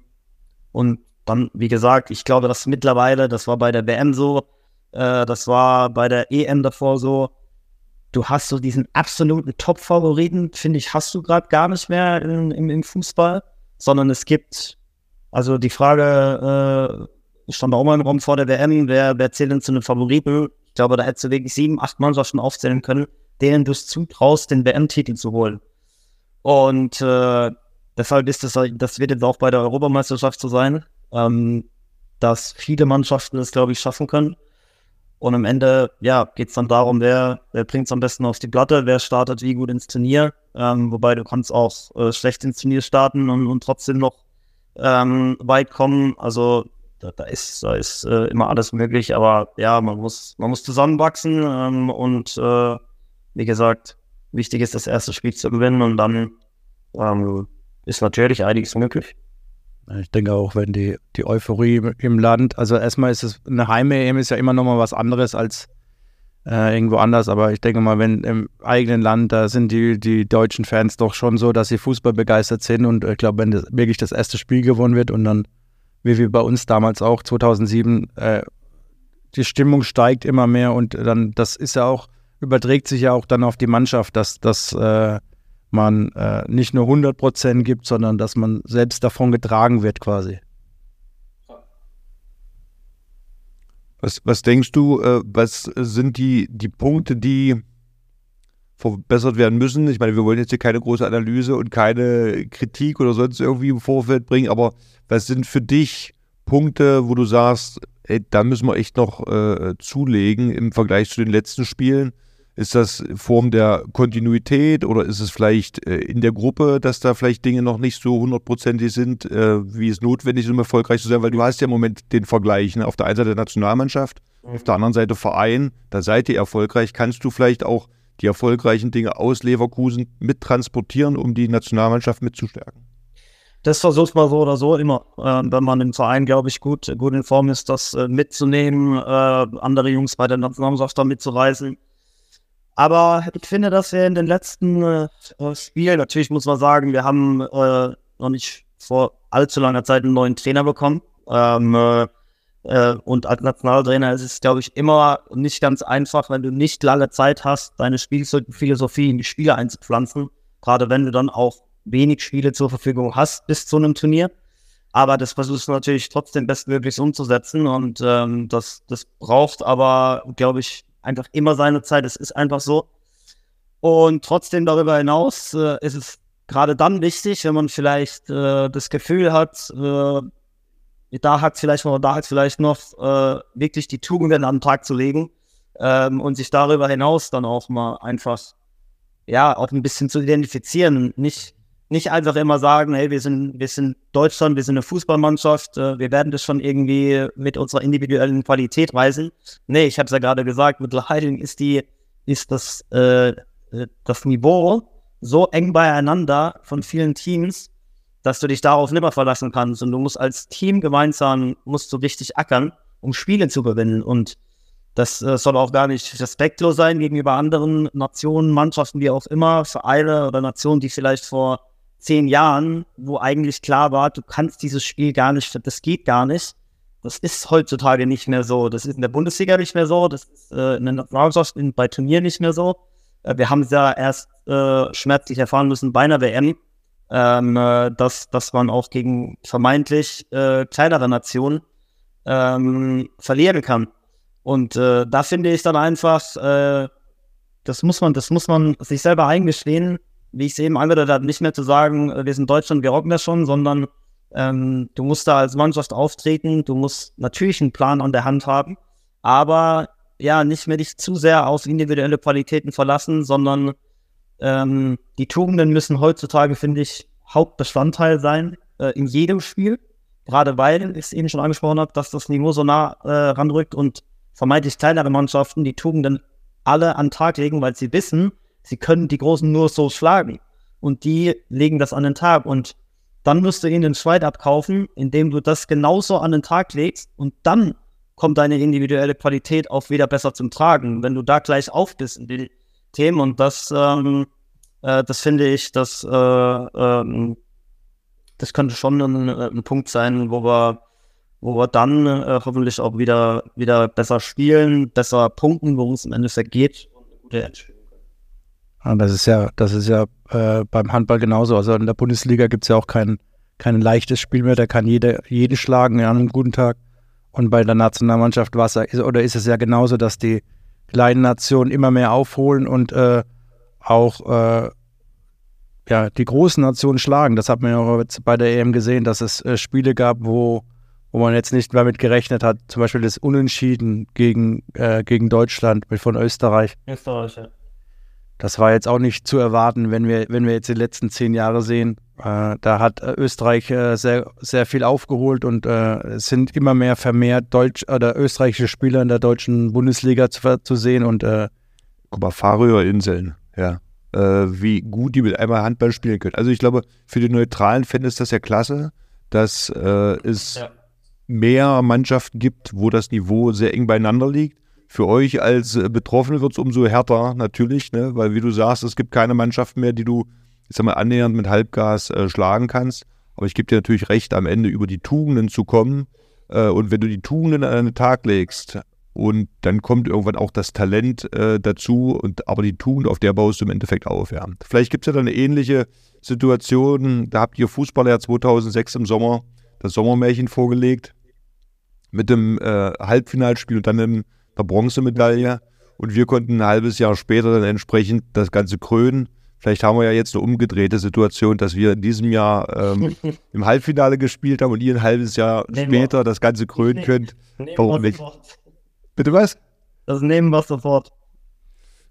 und dann, wie gesagt, ich glaube, dass mittlerweile, das war bei der WM so, äh, das war bei der EM davor so, du hast so diesen absoluten Top-Favoriten, finde ich, hast du gerade gar nicht mehr in, im, im, Fußball, sondern es gibt, also die Frage äh, stand auch mal im Raum vor der WM, wer, wer zählt denn zu einem Favoriten? Ich glaube, da hättest du wirklich sieben, acht Mannschaften aufzählen können, denen du es zutraust, den WM-Titel zu holen. Und äh, Deshalb ist das, das wird jetzt auch bei der Europameisterschaft so sein, ähm, dass viele Mannschaften es, glaube ich, schaffen können. Und am Ende, ja, geht es dann darum, wer, wer bringt es am besten auf die Platte, wer startet wie gut ins Turnier. Ähm, wobei du kannst auch äh, schlecht ins Turnier starten und, und trotzdem noch ähm, weit kommen. Also da, da ist, da ist äh, immer alles möglich, aber ja, man muss, man muss zusammenwachsen ähm, und äh, wie gesagt, wichtig ist, das erste Spiel zu gewinnen und dann ähm, ist natürlich einiges möglich. Ich denke auch, wenn die, die Euphorie im Land, also erstmal ist es, eine Heim-EM ist ja immer nochmal was anderes als äh, irgendwo anders. Aber ich denke mal, wenn im eigenen Land, da sind die, die deutschen Fans doch schon so, dass sie Fußball begeistert sind. Und ich glaube, wenn das, wirklich das erste Spiel gewonnen wird und dann, wie wir bei uns damals auch 2007, äh, die Stimmung steigt immer mehr und dann, das ist ja auch, überträgt sich ja auch dann auf die Mannschaft, dass, dass äh, man äh, nicht nur 100 Prozent gibt, sondern dass man selbst davon getragen wird quasi. Was, was denkst du, äh, was sind die, die Punkte, die verbessert werden müssen? Ich meine, wir wollen jetzt hier keine große Analyse und keine Kritik oder sonst irgendwie im Vorfeld bringen, aber was sind für dich Punkte, wo du sagst, ey, da müssen wir echt noch äh, zulegen im Vergleich zu den letzten Spielen? Ist das Form der Kontinuität oder ist es vielleicht äh, in der Gruppe, dass da vielleicht Dinge noch nicht so hundertprozentig sind, äh, wie es notwendig ist, um erfolgreich zu sein? Weil du hast ja im Moment den Vergleich. Ne? Auf der einen Seite Nationalmannschaft, mhm. auf der anderen Seite Verein. Da seid ihr erfolgreich. Kannst du vielleicht auch die erfolgreichen Dinge aus Leverkusen mittransportieren, um die Nationalmannschaft mitzustärken? Das versucht man so oder so immer, äh, wenn man im Verein, glaube ich, gut, gut in Form ist, das äh, mitzunehmen, äh, andere Jungs bei der Nationalmannschaft da mitzureißen. Aber ich finde, dass wir in den letzten äh, Spielen, natürlich muss man sagen, wir haben äh, noch nicht vor allzu langer Zeit einen neuen Trainer bekommen. Ähm, äh, äh und als Nationaltrainer ist es, glaube ich, immer nicht ganz einfach, wenn du nicht lange Zeit hast, deine Spielphilosophie in die Spiele einzupflanzen. Gerade wenn du dann auch wenig Spiele zur Verfügung hast bis zu einem Turnier. Aber das versuchst du natürlich trotzdem bestmöglichst umzusetzen. Und ähm, das, das braucht aber, glaube ich, einfach immer seine Zeit. Es ist einfach so. Und trotzdem darüber hinaus äh, ist es gerade dann wichtig, wenn man vielleicht äh, das Gefühl hat, äh, da hat vielleicht noch, da hat vielleicht noch äh, wirklich die Tugenden an den Tag zu legen ähm, und sich darüber hinaus dann auch mal einfach ja auch ein bisschen zu identifizieren, nicht nicht einfach immer sagen, hey, wir sind, wir sind Deutschland, wir sind eine Fußballmannschaft, äh, wir werden das schon irgendwie mit unserer individuellen Qualität reisen. Nee, ich habe es ja gerade gesagt, mit Leiding ist die, ist das, äh, das Niveau so eng beieinander von vielen Teams, dass du dich darauf nimmer verlassen kannst. Und du musst als Team gemeinsam, musst du richtig ackern, um Spiele zu gewinnen. Und das äh, soll auch gar nicht respektlos sein gegenüber anderen Nationen, Mannschaften, wie auch immer, Vereine oder Nationen, die vielleicht vor zehn Jahren, wo eigentlich klar war, du kannst dieses Spiel gar nicht, das geht gar nicht. Das ist heutzutage nicht mehr so. Das ist in der Bundesliga nicht mehr so. Das ist äh, in der Nationalmannschaft bei Turnieren nicht mehr so. Äh, wir haben es ja erst äh, schmerzlich erfahren müssen bei einer WM, ähm, äh, dass, dass man auch gegen vermeintlich äh, kleinere Nationen ähm, verlieren kann. Und äh, da finde ich dann einfach, das muss man, das muss man sich selber eingestehen, wie ich es eben angedeutet habe, nicht mehr zu sagen, äh, wir sind Deutschland, wir rocken das schon, sondern ähm, du musst da als Mannschaft auftreten, du musst natürlich einen Plan an der Hand haben, aber ja, nicht mehr dich zu sehr auf individuelle Qualitäten verlassen, sondern ähm, die Tugenden müssen heutzutage, finde ich, Hauptbestandteil sein äh, in jedem Spiel. Gerade weil ich es eben schon angesprochen habe, dass das Niveau so nah äh, ranrückt und vermeintlich kleinere Mannschaften die Tugenden alle an den Tag legen, weil sie wissen, sie können die Großen nur so schlagen. Und die legen das an den Tag. Und dann musst du ihnen den Schweit abkaufen, indem du das genauso an den Tag legst. Und dann kommt deine individuelle Qualität auch wieder besser zum Tragen. Wenn du da gleich auf bist in die Themen. Und das, ähm, äh, das finde ich, das, äh, äh, das könnte schon ein, ein, Punkt sein, wo wir, wo wir dann äh, hoffentlich auch wieder, wieder besser spielen, besser punkten, worum es im Endeffekt geht und eine gute das ist ja, das ist ja äh, beim Handball genauso. Also in der Bundesliga gibt es ja auch kein, kein leichtes Spiel mehr, da kann jeder jeden schlagen an einem guten Tag. Und bei der Nationalmannschaft war oder ist es ja genauso, dass die kleinen Nationen immer mehr aufholen und äh, auch äh, ja, die großen Nationen schlagen. Das hat man ja auch jetzt bei der EM gesehen, dass es äh, Spiele gab, wo, wo man jetzt nicht damit gerechnet hat. Zum Beispiel das Unentschieden gegen, äh, gegen Deutschland mit von Österreich. Österreich, ja das war jetzt auch nicht zu erwarten, wenn wir, wenn wir jetzt die letzten zehn Jahre sehen. Äh, da hat äh, Österreich äh, sehr, sehr viel aufgeholt und äh, es sind immer mehr vermehrt deutsch oder österreichische Spieler in der deutschen Bundesliga zu, zu sehen und äh, guck mal, Färöer Inseln, ja. Äh, wie gut die mit einmal Handball spielen können. Also ich glaube, für die neutralen Fans ist das ja klasse, dass es ja. mehr Mannschaften gibt, wo das Niveau sehr eng beieinander liegt Für euch als äh, Betroffene wird es umso härter natürlich, ne? weil wie du sagst, es gibt keine Mannschaft mehr, die du, ich sag mal, annähernd mit Halbgas äh, schlagen kannst. Aber ich gebe dir natürlich recht, am Ende über die Tugenden zu kommen. Äh, und wenn du die Tugenden an den Tag legst, und dann kommt irgendwann auch das Talent äh, dazu, und aber die Tugend, auf der baust du im Endeffekt auf. Ja. Vielleicht gibt es ja dann eine ähnliche Situation. Da habt ihr Fußballer ja 2006 im Sommer das Sommermärchen vorgelegt mit dem äh, Halbfinalspiel und dann in der Bronzemedaille. Und wir konnten ein halbes Jahr später dann entsprechend das Ganze krönen. Vielleicht haben wir ja jetzt eine umgedrehte Situation, dass wir in diesem Jahr ähm, im Halbfinale gespielt haben und ihr ein halbes Jahr nehmen später wir. das Ganze krönen könnt. Warum nicht? Sofort. Bitte was? Das nehmen wir sofort.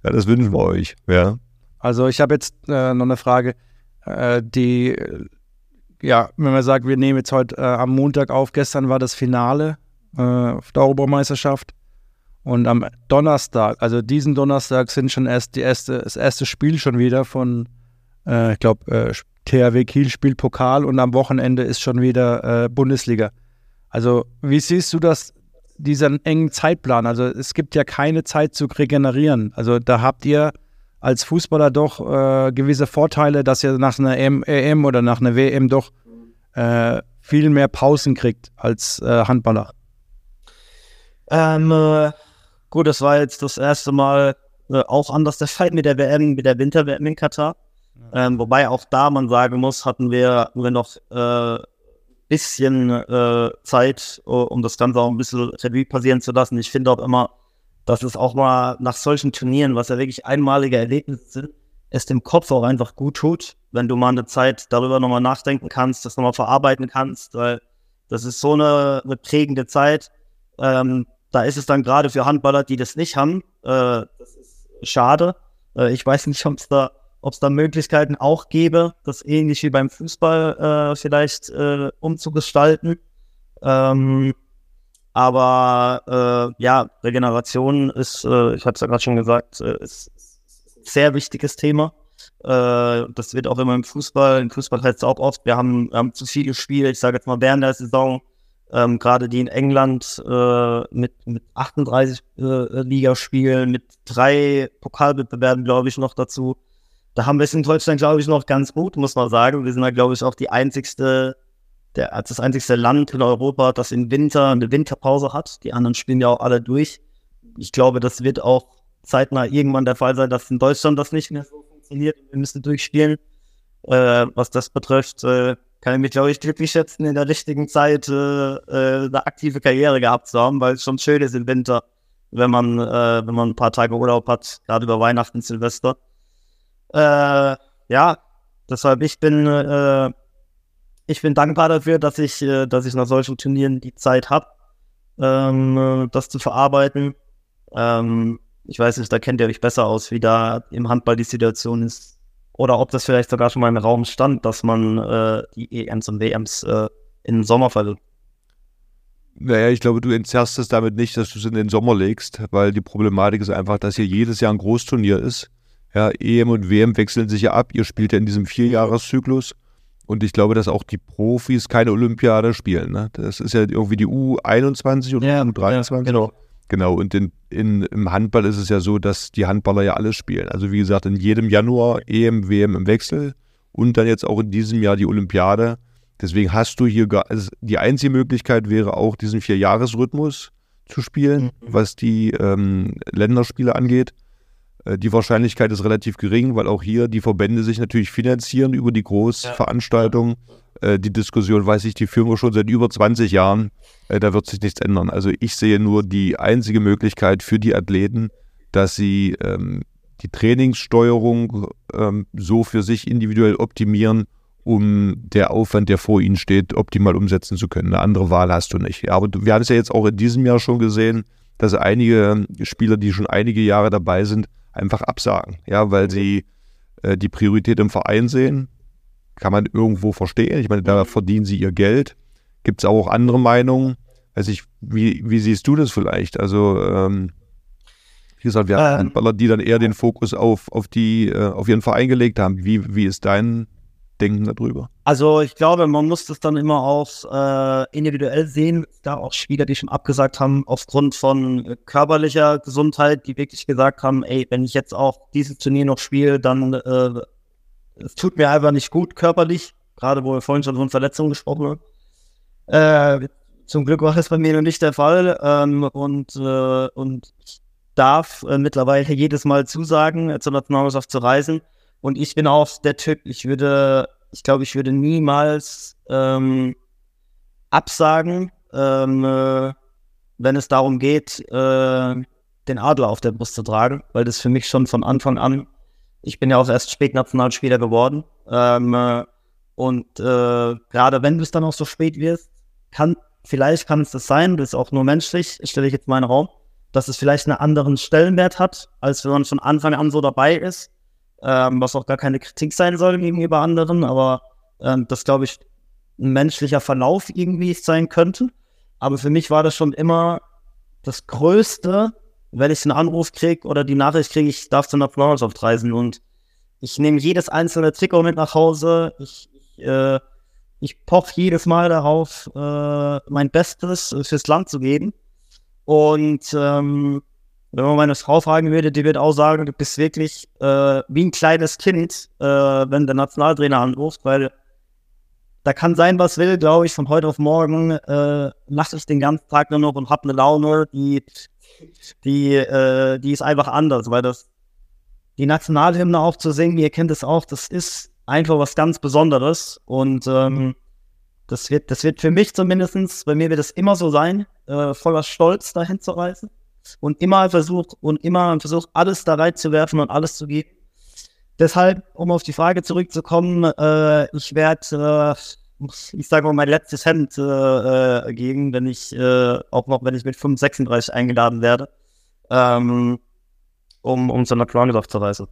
Ja, das wünschen wir euch, ja. Also ich habe jetzt äh, noch eine Frage, äh, die, ja, wenn man sagt, wir nehmen jetzt heute äh, am Montag auf, gestern war das Finale äh, auf der Europameisterschaft und am Donnerstag, also diesen Donnerstag sind schon erst die erste, das erste Spiel schon wieder von, äh, ich glaube, äh, THW Kiel spielt Pokal und am Wochenende ist schon wieder Bundesliga. Also wie siehst du das diesen engen Zeitplan. Also es gibt ja keine Zeit zu regenerieren. Also da habt ihr als Fußballer doch äh, gewisse Vorteile, dass ihr nach einer EM, EM oder nach einer WM doch äh, viel mehr Pausen kriegt als äh, Handballer. Ähm, äh, gut, das war jetzt das erste Mal äh, auch anders der Fall mit der WM, mit der Winter-WM in Katar. Ähm, wobei auch da man sagen muss, hatten wir, hatten wir noch äh, bisschen äh, Zeit, um das Ganze auch ein bisschen Revue passieren zu lassen. Ich finde auch immer, dass es auch mal nach solchen Turnieren, was ja wirklich einmalige Erlebnisse sind, es dem Kopf auch einfach gut tut, wenn du mal eine Zeit darüber nochmal nachdenken kannst, das nochmal verarbeiten kannst, weil das ist so eine, eine prägende Zeit. Ähm, da ist es dann gerade für Handballer, die das nicht haben, äh, das ist schade. Äh, ich weiß nicht, ob es da ob es da Möglichkeiten auch gäbe, das ähnlich wie beim Fußball äh, vielleicht äh, umzugestalten. Ähm, aber äh, ja, Regeneration ist, äh, ich hatte es ja gerade schon gesagt, äh, ist, ist ein sehr wichtiges Thema. Äh, das wird auch immer im Fußball, im Fußball heißt es auch oft, wir haben, wir haben zu viel gespielt, ich sage jetzt mal während der Saison, ähm, gerade die in England äh, mit, mit 38 äh, Ligaspielen, mit drei Pokalwettbewerben, glaube ich, noch dazu. Da haben wir es in Deutschland, glaube ich, noch ganz gut, muss man sagen. Wir sind da, glaube ich, auch die einzigste, der, das einzigste Land in Europa, das im Winter eine Winterpause hat. Die anderen spielen ja auch alle durch. Ich glaube, das wird auch zeitnah irgendwann der Fall sein, dass in Deutschland das nicht mehr so funktioniert. Wir müssen durchspielen. Äh, was das betrifft, äh, kann ich mich, glaube ich, glücklich schätzen, in der richtigen Zeit äh, äh, eine aktive Karriere gehabt zu haben, weil es schon schön ist im Winter, wenn man, äh, wenn man ein paar Tage Urlaub hat, gerade über Weihnachten, Silvester. Äh, ja, deshalb ich bin äh, ich bin dankbar dafür, dass ich äh, dass ich nach solchen Turnieren die Zeit habe, ähm, das zu verarbeiten. Ähm, ich weiß nicht, da kennt ihr euch besser aus, wie da im Handball die Situation ist. Oder ob das vielleicht sogar schon mal im Raum stand, dass man äh, die EMs und WMs äh, in den Sommer verlegt. Naja, ich glaube, du entzerrst es damit nicht, dass du es in den Sommer legst, weil die Problematik ist einfach, dass hier jedes Jahr ein Großturnier ist ja, EM und WM wechseln sich ja ab. Ihr spielt ja in diesem Vierjahreszyklus. Und ich glaube, dass auch die Profis keine Olympiade spielen. Ne? Das ist ja irgendwie die U21 oder ja, U23. Ja, genau. Genau, und in, in, im Handball ist es ja so, dass die Handballer ja alles spielen. Also wie gesagt, in jedem Januar EM, WM im Wechsel und dann jetzt auch in diesem Jahr die Olympiade. Deswegen hast du hier, also die einzige Möglichkeit wäre auch, diesen Vierjahresrhythmus zu spielen, mhm. was die ähm, Länderspiele angeht. Äh, die Wahrscheinlichkeit ist relativ gering, weil auch hier die Verbände sich natürlich finanzieren über die Großveranstaltungen. Ja. Äh, die Diskussion, weiß ich, die führen wir schon seit über 20 Jahren. Äh, da wird sich nichts ändern. Also ich sehe nur die einzige Möglichkeit für die Athleten, dass sie ähm, die Trainingssteuerung ähm, so für sich individuell optimieren, um der Aufwand, der vor ihnen steht, optimal umsetzen zu können. Eine andere Wahl hast du nicht. Ja, aber wir haben es ja jetzt auch in diesem Jahr schon gesehen, dass einige Spieler, die schon einige Jahre dabei sind, einfach absagen, ja, weil sie äh, die Priorität im Verein sehen. Kann man irgendwo verstehen. Ich meine, da verdienen sie ihr Geld. Gibt es auch andere Meinungen? Also ich, wie, wie siehst du das vielleicht? Also, ähm, wie gesagt, wir haben ähm, die dann eher den Fokus auf, auf, die, äh, auf ihren Verein gelegt haben. Wie, wie ist dein denken darüber? Also ich glaube, man muss das dann immer auch äh, individuell sehen. Gab auch Spieler, die schon abgesagt haben, aufgrund von körperlicher Gesundheit, die wirklich gesagt haben, ey, wenn ich jetzt auch dieses Turnier noch spiele, dann äh, es tut mir einfach nicht gut körperlich, gerade wo wir vorhin schon von Verletzungen gesprochen haben. Äh, zum Glück war das bei mir noch nicht der Fall. Ähm, und, äh, und ich darf äh, mittlerweile jedes Mal zusagen, äh, zur Nationalmannschaft zu reisen. Und ich bin auch der Typ, ich würde, ich glaube, ich würde niemals ähm, absagen, ähm, äh, wenn es darum geht, äh, den Adler auf der Brust zu tragen, weil das für mich schon von Anfang an, ich bin ja auch erst spät Nationalspieler geworden. Ähm, äh, und äh, gerade wenn du es dann auch so spät wirst, kann, vielleicht kann es das sein, das ist auch nur menschlich, stelle ich jetzt meinen Raum, dass es vielleicht einen anderen Stellenwert hat, als wenn man von Anfang an so dabei ist, ähm, was auch gar keine Kritik sein soll gegenüber anderen, aber ähm, das glaube ich ein menschlicher Verlauf irgendwie sein könnte. Aber für mich war das schon immer das Größte, wenn ich einen Anruf kriege oder die Nachricht kriege, ich darf zur Nationalmannschaft reisen und ich nehme jedes einzelne Trikot mit nach Hause. Ich, ich, äh, ich poche jedes Mal darauf, äh, mein Bestes fürs Land zu geben. Und ähm, wenn man meine Frau fragen würde, die wird auch sagen, du bist wirklich äh, wie ein kleines Kind, äh, wenn der Nationaltrainer anruft, weil da kann sein, was will, glaube ich, von heute auf morgen äh, lache ich den ganzen Tag nur noch und habe eine Laune, die, die, äh, die ist einfach anders, weil das die Nationalhymne auch zu singen, ihr kennt es auch, das ist einfach was ganz Besonderes und ähm, das wird, das wird für mich zumindestens, bei mir wird es immer so sein, äh, voller Stolz dahin zu reisen und immer versucht und immer versucht, alles da reinzuwerfen und alles zu geben. Deshalb, um auf die Frage zurückzukommen, äh, ich werde, äh, ich sage mal, mein letztes Hemd äh, äh, geben, wenn ich, äh, auch noch, wenn ich mit 536 eingeladen werde, ähm, um, um einer Plangeschaft zu reisen.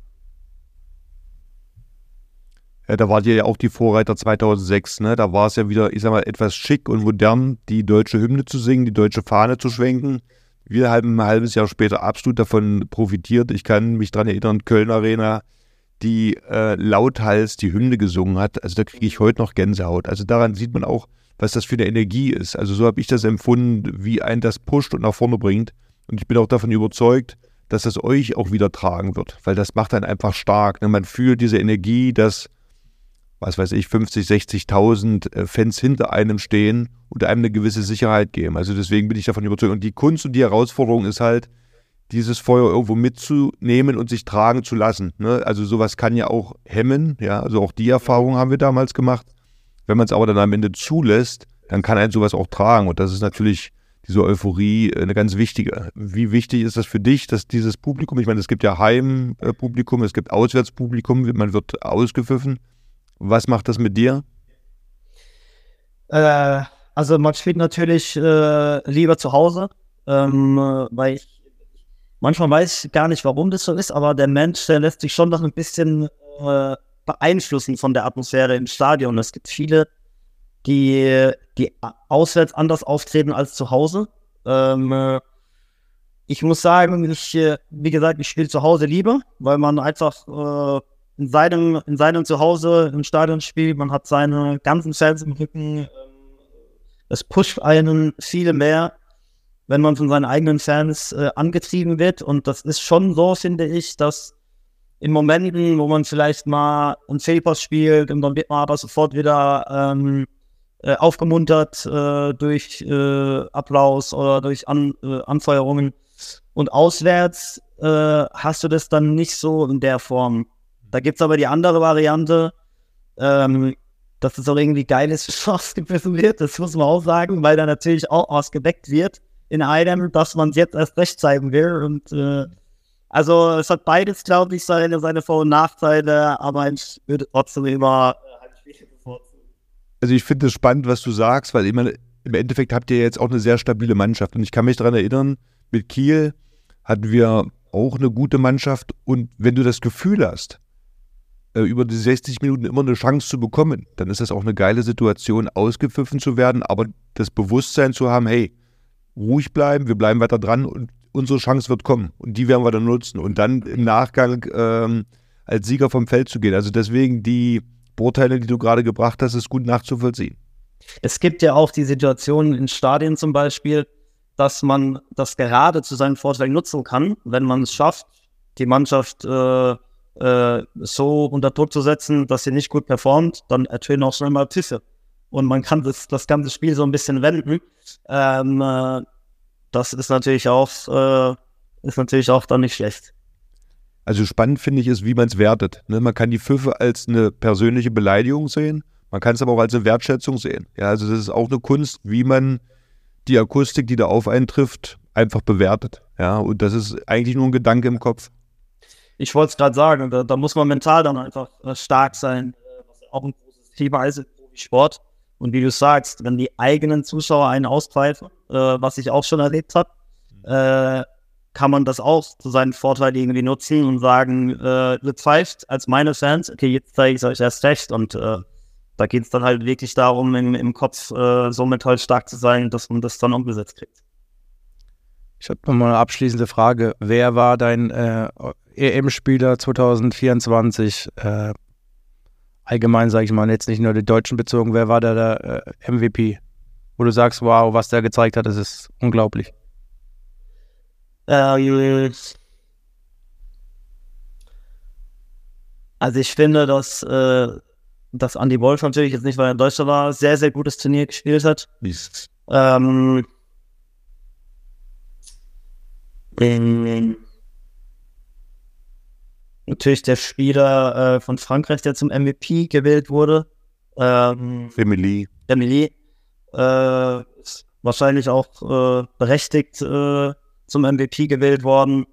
Ja, da wart ihr ja auch die Vorreiter 2006, ne? Da war es ja wieder, ich sag mal, etwas schick und modern, die deutsche Hymne zu singen, die deutsche Fahne zu schwenken. Wir haben ein halbes Jahr später absolut davon profitiert. Ich kann mich daran erinnern, Köln Arena, die äh, lauthals die Hymne gesungen hat. Also da kriege ich heute noch Gänsehaut. Also daran sieht man auch, was das für eine Energie ist. Also so habe ich das empfunden, wie ein das pusht und nach vorne bringt. Und ich bin auch davon überzeugt, dass das euch auch wieder tragen wird, weil das macht dann einfach stark. Ne? Man fühlt diese Energie, dass, was weiß ich, 50, 60.000 äh, Fans hinter einem stehen und einem eine gewisse Sicherheit geben. Also deswegen bin ich davon überzeugt. Und die Kunst und die Herausforderung ist halt, dieses Feuer irgendwo mitzunehmen und sich tragen zu lassen. Ne? Also sowas kann ja auch hemmen, ja, also auch die Erfahrung haben wir damals gemacht. Wenn man es aber dann am Ende zulässt, dann kann ein sowas auch tragen und das ist natürlich diese Euphorie äh, eine ganz wichtige. Wie wichtig ist das für dich, dass dieses Publikum, ich meine, es gibt ja Heimpublikum, es gibt Auswärtspublikum, man wird ausgepfiffen. Was macht das mit dir? Äh, also man spielt natürlich äh, lieber zu Hause, ähm, weil ich manchmal weiß ich gar nicht, warum das so ist, aber der Mensch, der lässt sich schon noch ein bisschen äh, beeinflussen von der Atmosphäre im Stadion. Es gibt viele, die, die auswärts anders auftreten als zu Hause. Ähm, äh, ich muss sagen, ich, äh, wie gesagt, ich spiele zu Hause lieber, weil man einfach äh, in, seinem, in seinem Zuhause im Stadion spielt. Man hat seine ganzen Fans im Rücken. Ähm, es pusht einen viel mehr wenn man von seinen eigenen Fans äh, angetrieben wird. Und das ist schon so, finde ich, dass in Momenten, wo man vielleicht mal einen Fehlpass spielt und dann wird man aber sofort wieder ähm, äh, aufgemuntert äh, durch äh, Applaus oder durch An äh, Anfeuerungen. Und auswärts äh, hast du das dann nicht so in der Form. Da gibt es aber die andere Variante, ähm, dass es auch irgendwie geil ist, ausgebissen wird. Das muss man auch sagen, weil da natürlich auch ausgeweckt wird in einem, dass man es jetzt erst recht zeigen will. Und äh, also es hat beides, glaube ich, seine, seine Vor- und Nachteile, aber ich würde trotzdem immer Heimspiele bevorzugen. Also ich finde es spannend, was du sagst, weil meine, im Endeffekt habt ihr jetzt auch eine sehr stabile Mannschaft. Und ich kann mich daran erinnern, mit Kiel hatten wir auch eine gute Mannschaft. Und wenn du das Gefühl hast, äh, über die 60 Minuten immer eine Chance zu bekommen, dann ist das auch eine geile Situation, ausgepfiffen zu werden, aber das Bewusstsein zu haben, hey, ruhig bleiben, wir bleiben weiter dran und unsere Chance wird kommen und die werden wir dann nutzen und dann im Nachgang ähm, als Sieger vom Feld zu gehen. Also deswegen die Sportteile, die du gerade gebracht hast, ist gut nachzuvollziehen. Es gibt ja auch die Situation in Stadien zum Beispiel, dass man das gerade zu seinem Vorteil nutzen kann, wenn man es schafft, die Mannschaft äh, äh, so unter Druck zu setzen, dass sie nicht gut performt, dann ertönen auch schnell mal Pfiffe. Und man kann das, das ganze Spiel so ein bisschen wenden. Ähm, äh, das ist natürlich auch, äh, ist natürlich auch dann nicht schlecht. Also spannend finde ich ist, wie man es wertet. Ne? Man kann die Pfiffe als eine persönliche Beleidigung sehen, man kann es aber auch als eine Wertschätzung sehen. Ja, also das ist auch eine Kunst, wie man die Akustik, die da auf einen trifft, einfach bewertet. Ja, und das ist eigentlich nur ein Gedanke im Kopf. Ich wollte es gerade sagen, da, da, muss man mental dann einfach äh, stark sein, äh, was auch ein großes Thema ist im Sport. Und wie du sagst, wenn die eigenen Zuschauer einen auspfeifen, äh, was ich auch schon erlebt habe, äh, kann man das auch zu seinem Vorteil irgendwie nutzen und sagen, äh, ihr pfeift als meine Fans, okay, jetzt zeige ich es euch erst recht. Und äh, da geht es dann halt wirklich darum, im, im Kopf äh, so mental stark zu sein, dass man das dann umgesetzt kriegt. Ich habe nochmal eine abschließende Frage. Wer war dein äh, EM-Spieler 2024? Äh, allgemein, sage ich mal, jetzt nicht nur die Deutschen bezogen. Wer war da der äh, MVP? Wo du sagst, wow, was der gezeigt hat, das ist unglaublich. Äh, also ich finde, dass äh, dass Andy Wolf natürlich jetzt nicht, weil er in Deutschland war, sehr, sehr gutes Turnier gespielt hat. Ähm, ähm, natürlich der Spieler äh, von Frankreich, der zum MVP gewählt wurde. Ähm, Emily. Emily. Äh, wahrscheinlich auch äh, berechtigt äh, zum MVP gewählt worden.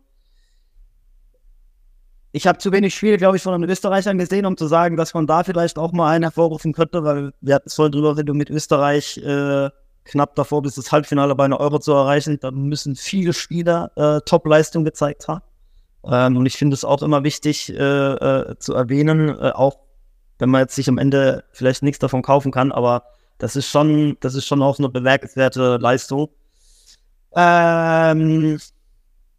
Ich habe zu wenig Spiele, glaube ich, von den Österreichern gesehen, um zu sagen, dass man da vielleicht auch mal einen hervorrufen könnte, weil wir hatten es vorhin drüber, wenn du mit Österreich äh, knapp davor bist, das Halbfinale bei einer Euro zu erreichen, dann müssen viele Spieler äh, Top-Leistung gezeigt haben. Ähm, und ich finde es auch immer wichtig äh, äh, zu erwähnen, äh, auch wenn man jetzt sich am Ende vielleicht nichts davon kaufen kann, aber das ist schon, das ist schon auch eine bemerkenswerte Leistung. Ähm,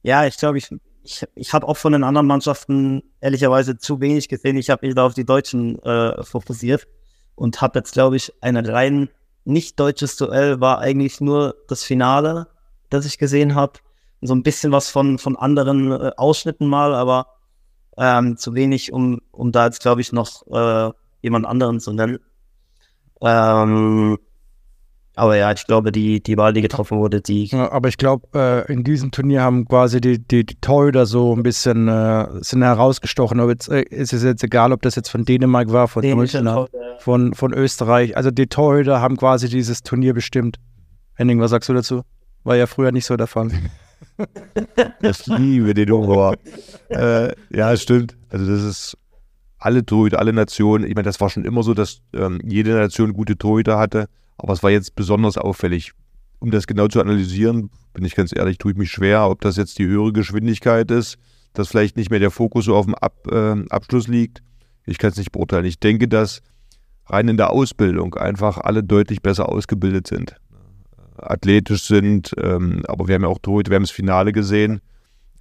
ja, ich glaube, ich ich, ich habe auch von den anderen Mannschaften ehrlicherweise zu wenig gesehen. Ich habe mich da auf die Deutschen äh, fokussiert und habe jetzt, glaube ich, ein rein nicht deutsches Duell war eigentlich nur das Finale, das ich gesehen habe. So ein bisschen was von, von anderen äh, Ausschnitten mal, aber ähm, zu wenig, um, um da jetzt, glaube ich, noch äh, jemand anderen zu nennen. Ähm, aber ja, ich glaube, die, die Wahl, die getroffen wurde, die. Ja, aber ich glaube, äh, in diesem Turnier haben quasi die, die, die Torhüter so ein bisschen äh, sind herausgestochen. Aber jetzt äh, ist es jetzt egal, ob das jetzt von Dänemark war, von Deutschland, von, von Österreich. Also die Torhüter haben quasi dieses Turnier bestimmt. Henning, was sagst du dazu? War ja früher nicht so der Fall. ich liebe den Horror. äh, ja, stimmt. Also das ist alle Torhüter, alle Nationen. Ich meine, das war schon immer so, dass ähm, jede Nation gute Torhüter hatte. Aber es war jetzt besonders auffällig. Um das genau zu analysieren, bin ich ganz ehrlich, tue ich mich schwer, ob das jetzt die höhere Geschwindigkeit ist, dass vielleicht nicht mehr der Fokus so auf dem Ab, äh, Abschluss liegt. Ich kann es nicht beurteilen. Ich denke, dass rein in der Ausbildung einfach alle deutlich besser ausgebildet sind. Athletisch sind, ähm, aber wir haben ja auch Torhüter, wir haben das Finale gesehen.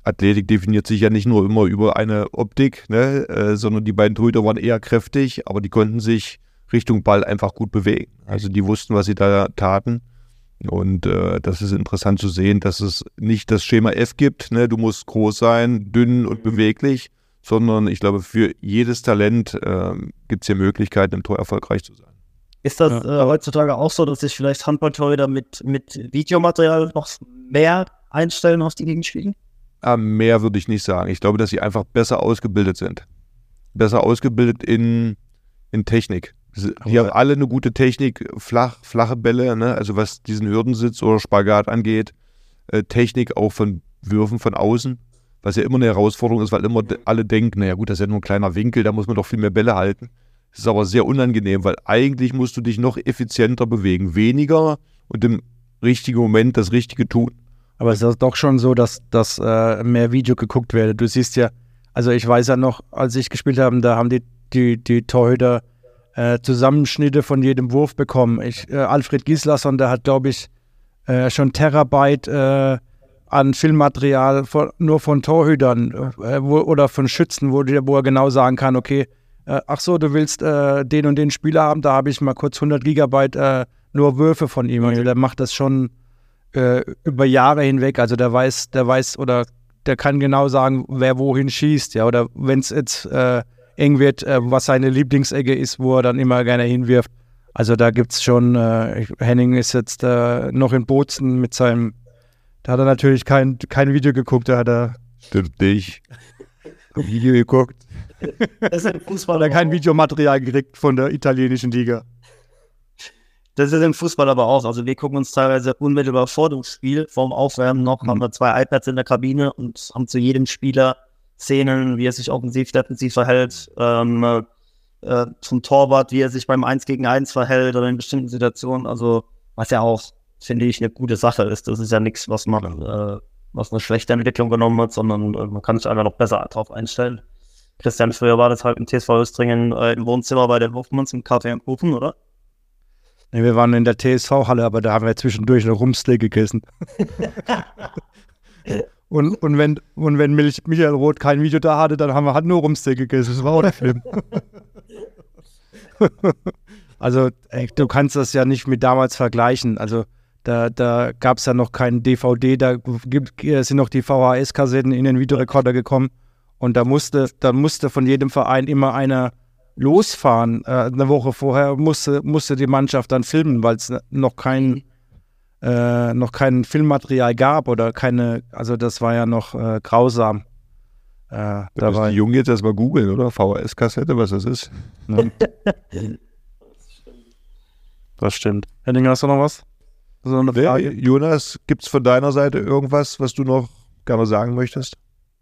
Athletik definiert sich ja nicht nur immer über eine Optik, ne, äh, sondern die beiden Torhüter waren eher kräftig, aber die konnten sich Richtung Ball einfach gut bewegen. Also die wussten, was sie da taten. Und äh, das ist interessant zu sehen, dass es nicht das Schema F gibt, ne? du musst groß sein, dünn und beweglich, sondern ich glaube, für jedes Talent äh, gibt es hier Möglichkeiten, im Tor erfolgreich zu sein. Ist das äh, heutzutage auch so, dass sich vielleicht Handballtorhüter mit, mit Videomaterial noch mehr einstellen auf die Gegenspiele? Ah, mehr würde ich nicht sagen. Ich glaube, dass sie einfach besser ausgebildet sind. Besser ausgebildet in, in Technik. Die haben alle eine gute Technik, flach, flache Bälle, ne? also was diesen Hürdensitz oder Spagat angeht. Äh, Technik auch von Würfen von außen, was ja immer eine Herausforderung ist, weil immer alle denken, naja gut, das ist ja nur ein kleiner Winkel, da muss man doch viel mehr Bälle halten. Das ist aber sehr unangenehm, weil eigentlich musst du dich noch effizienter bewegen, weniger und im richtigen Moment das Richtige tun. Aber es ist doch schon so, dass, dass äh, mehr Video geguckt werde. Du siehst ja, also ich weiß ja noch, als ich gespielt habe, da haben die, die, die Torhüter äh, Zusammenschnitte von jedem Wurf bekommen. Ich, äh, Alfred Gislason, der hat, glaube ich, äh, schon Terabyte äh, an Filmmaterial von, nur von Torhütern äh, wo, oder von Schützen, wo, wo er genau sagen kann, okay, äh, ach so, du willst äh, den und den Spieler haben, da habe ich mal kurz 100 Gigabyte äh, nur Würfe von ihm. Also der macht das schon äh, über Jahre hinweg. Also der weiß, der weiß oder der kann genau sagen, wer wohin schießt, ja. Oder wenn es jetzt äh, eng wird, äh, was seine Lieblingsecke ist, wo er dann immer gerne hinwirft. Also da gibt es schon, Henning ist jetzt noch in Bozen mit seinem, da hat er natürlich kein, kein Video geguckt, da hat er Stimmt nicht. Video geguckt. Das ist ein Fußball, hat er kein Videomaterial gekriegt von der italienischen Liga. Das ist im Fußball aber auch. Also wir gucken uns teilweise unmittelbar vor dem Spiel, vorm Aufwärmen noch, haben wir zwei iPads in der Kabine und haben zu jedem Spieler Szenen, wie er sich offensiv, defensiv verhält, ähm, äh, zum Torwart, wie er sich beim 1 gegen 1 verhält oder in bestimmten Situationen. Also was ja auch, finde ich, eine gute Sache ist. Das ist ja nichts, was man, äh, was eine schlechte Entwicklung genommen hat, sondern äh, man kann sich einfach noch besser darauf einstellen. Christian, früher war das halt im TSV Östringen äh, im Wohnzimmer bei den Hofmanns im Kaffee am Kuchen, oder? Nee, wir waren in der TSV-Halle, aber da haben wir zwischendurch eine Rumsteak gegessen. und, und, wenn, und wenn Michael Roth kein Video da hatte, dann haben wir halt nur Rumsteak gegessen. Das war auch nicht schlimm. also, ey, du kannst das ja nicht mit damals vergleichen. Also, da, da gab es ja noch keinen DVD, da gibt, sind noch die VHS-Kassetten in den Videorekorder gekommen. Und da musste, da musste von jedem Verein immer einer losfahren. Äh, eine Woche vorher musste, musste die Mannschaft dann filmen, weil es noch kein, äh, noch kein Filmmaterial gab oder keine, also das war ja noch äh, grausam. Äh, Da müssen war, die Jungen jetzt erstmal googeln, oder? VHS-Kassette, was das ist. ne? Das stimmt. Henning, hast du noch was? So? Jonas, gibt es von deiner Seite irgendwas, was du noch gerne sagen möchtest?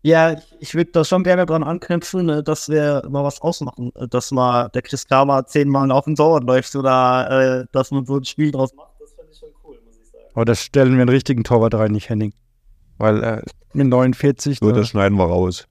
Ja, ich, würde da schon gerne dran anknüpfen, äh, dass wir mal was ausmachen, dass mal der Chris Kramer zehnmal auf den Torwart läuft oder äh, dass man so ein Spiel draus macht. Das finde ich schon cool, muss ich sagen. Aber da stellen wir einen richtigen Torwart rein, nicht Henning. Weil äh, mit 49, So, da, das schneiden wir raus.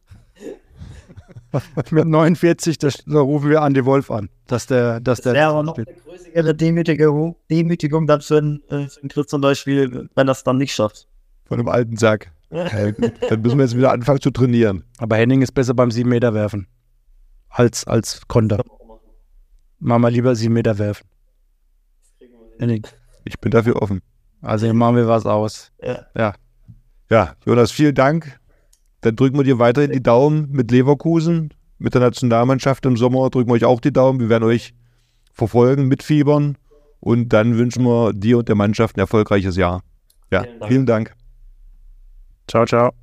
mit 49, da, da rufen wir Andi Wolf an, dass der, dass Das der wäre aber noch eine größere Demütigung, Demütigung dann für einen, äh, für einen Chris zum Beispiel, wenn das dann nicht schafft. Von einem alten Sack. Gut. Dann müssen wir jetzt wieder anfangen zu trainieren. Aber Henning ist besser beim 7 Meter werfen. Als, als Konter. Machen wir lieber 7 Meter werfen. Henning. Ich bin dafür offen. Also hier machen wir was aus. Ja. Ja. Ja, Jonas, vielen Dank. Dann drücken wir dir weiterhin die Daumen mit Leverkusen, mit der Nationalmannschaft im Sommer. Drücken wir euch auch die Daumen. Wir werden euch verfolgen, mitfiebern. Und dann wünschen wir dir und der Mannschaft ein erfolgreiches Jahr. Ja, Vielen Dank. vielen Dank. Ciao, ciao.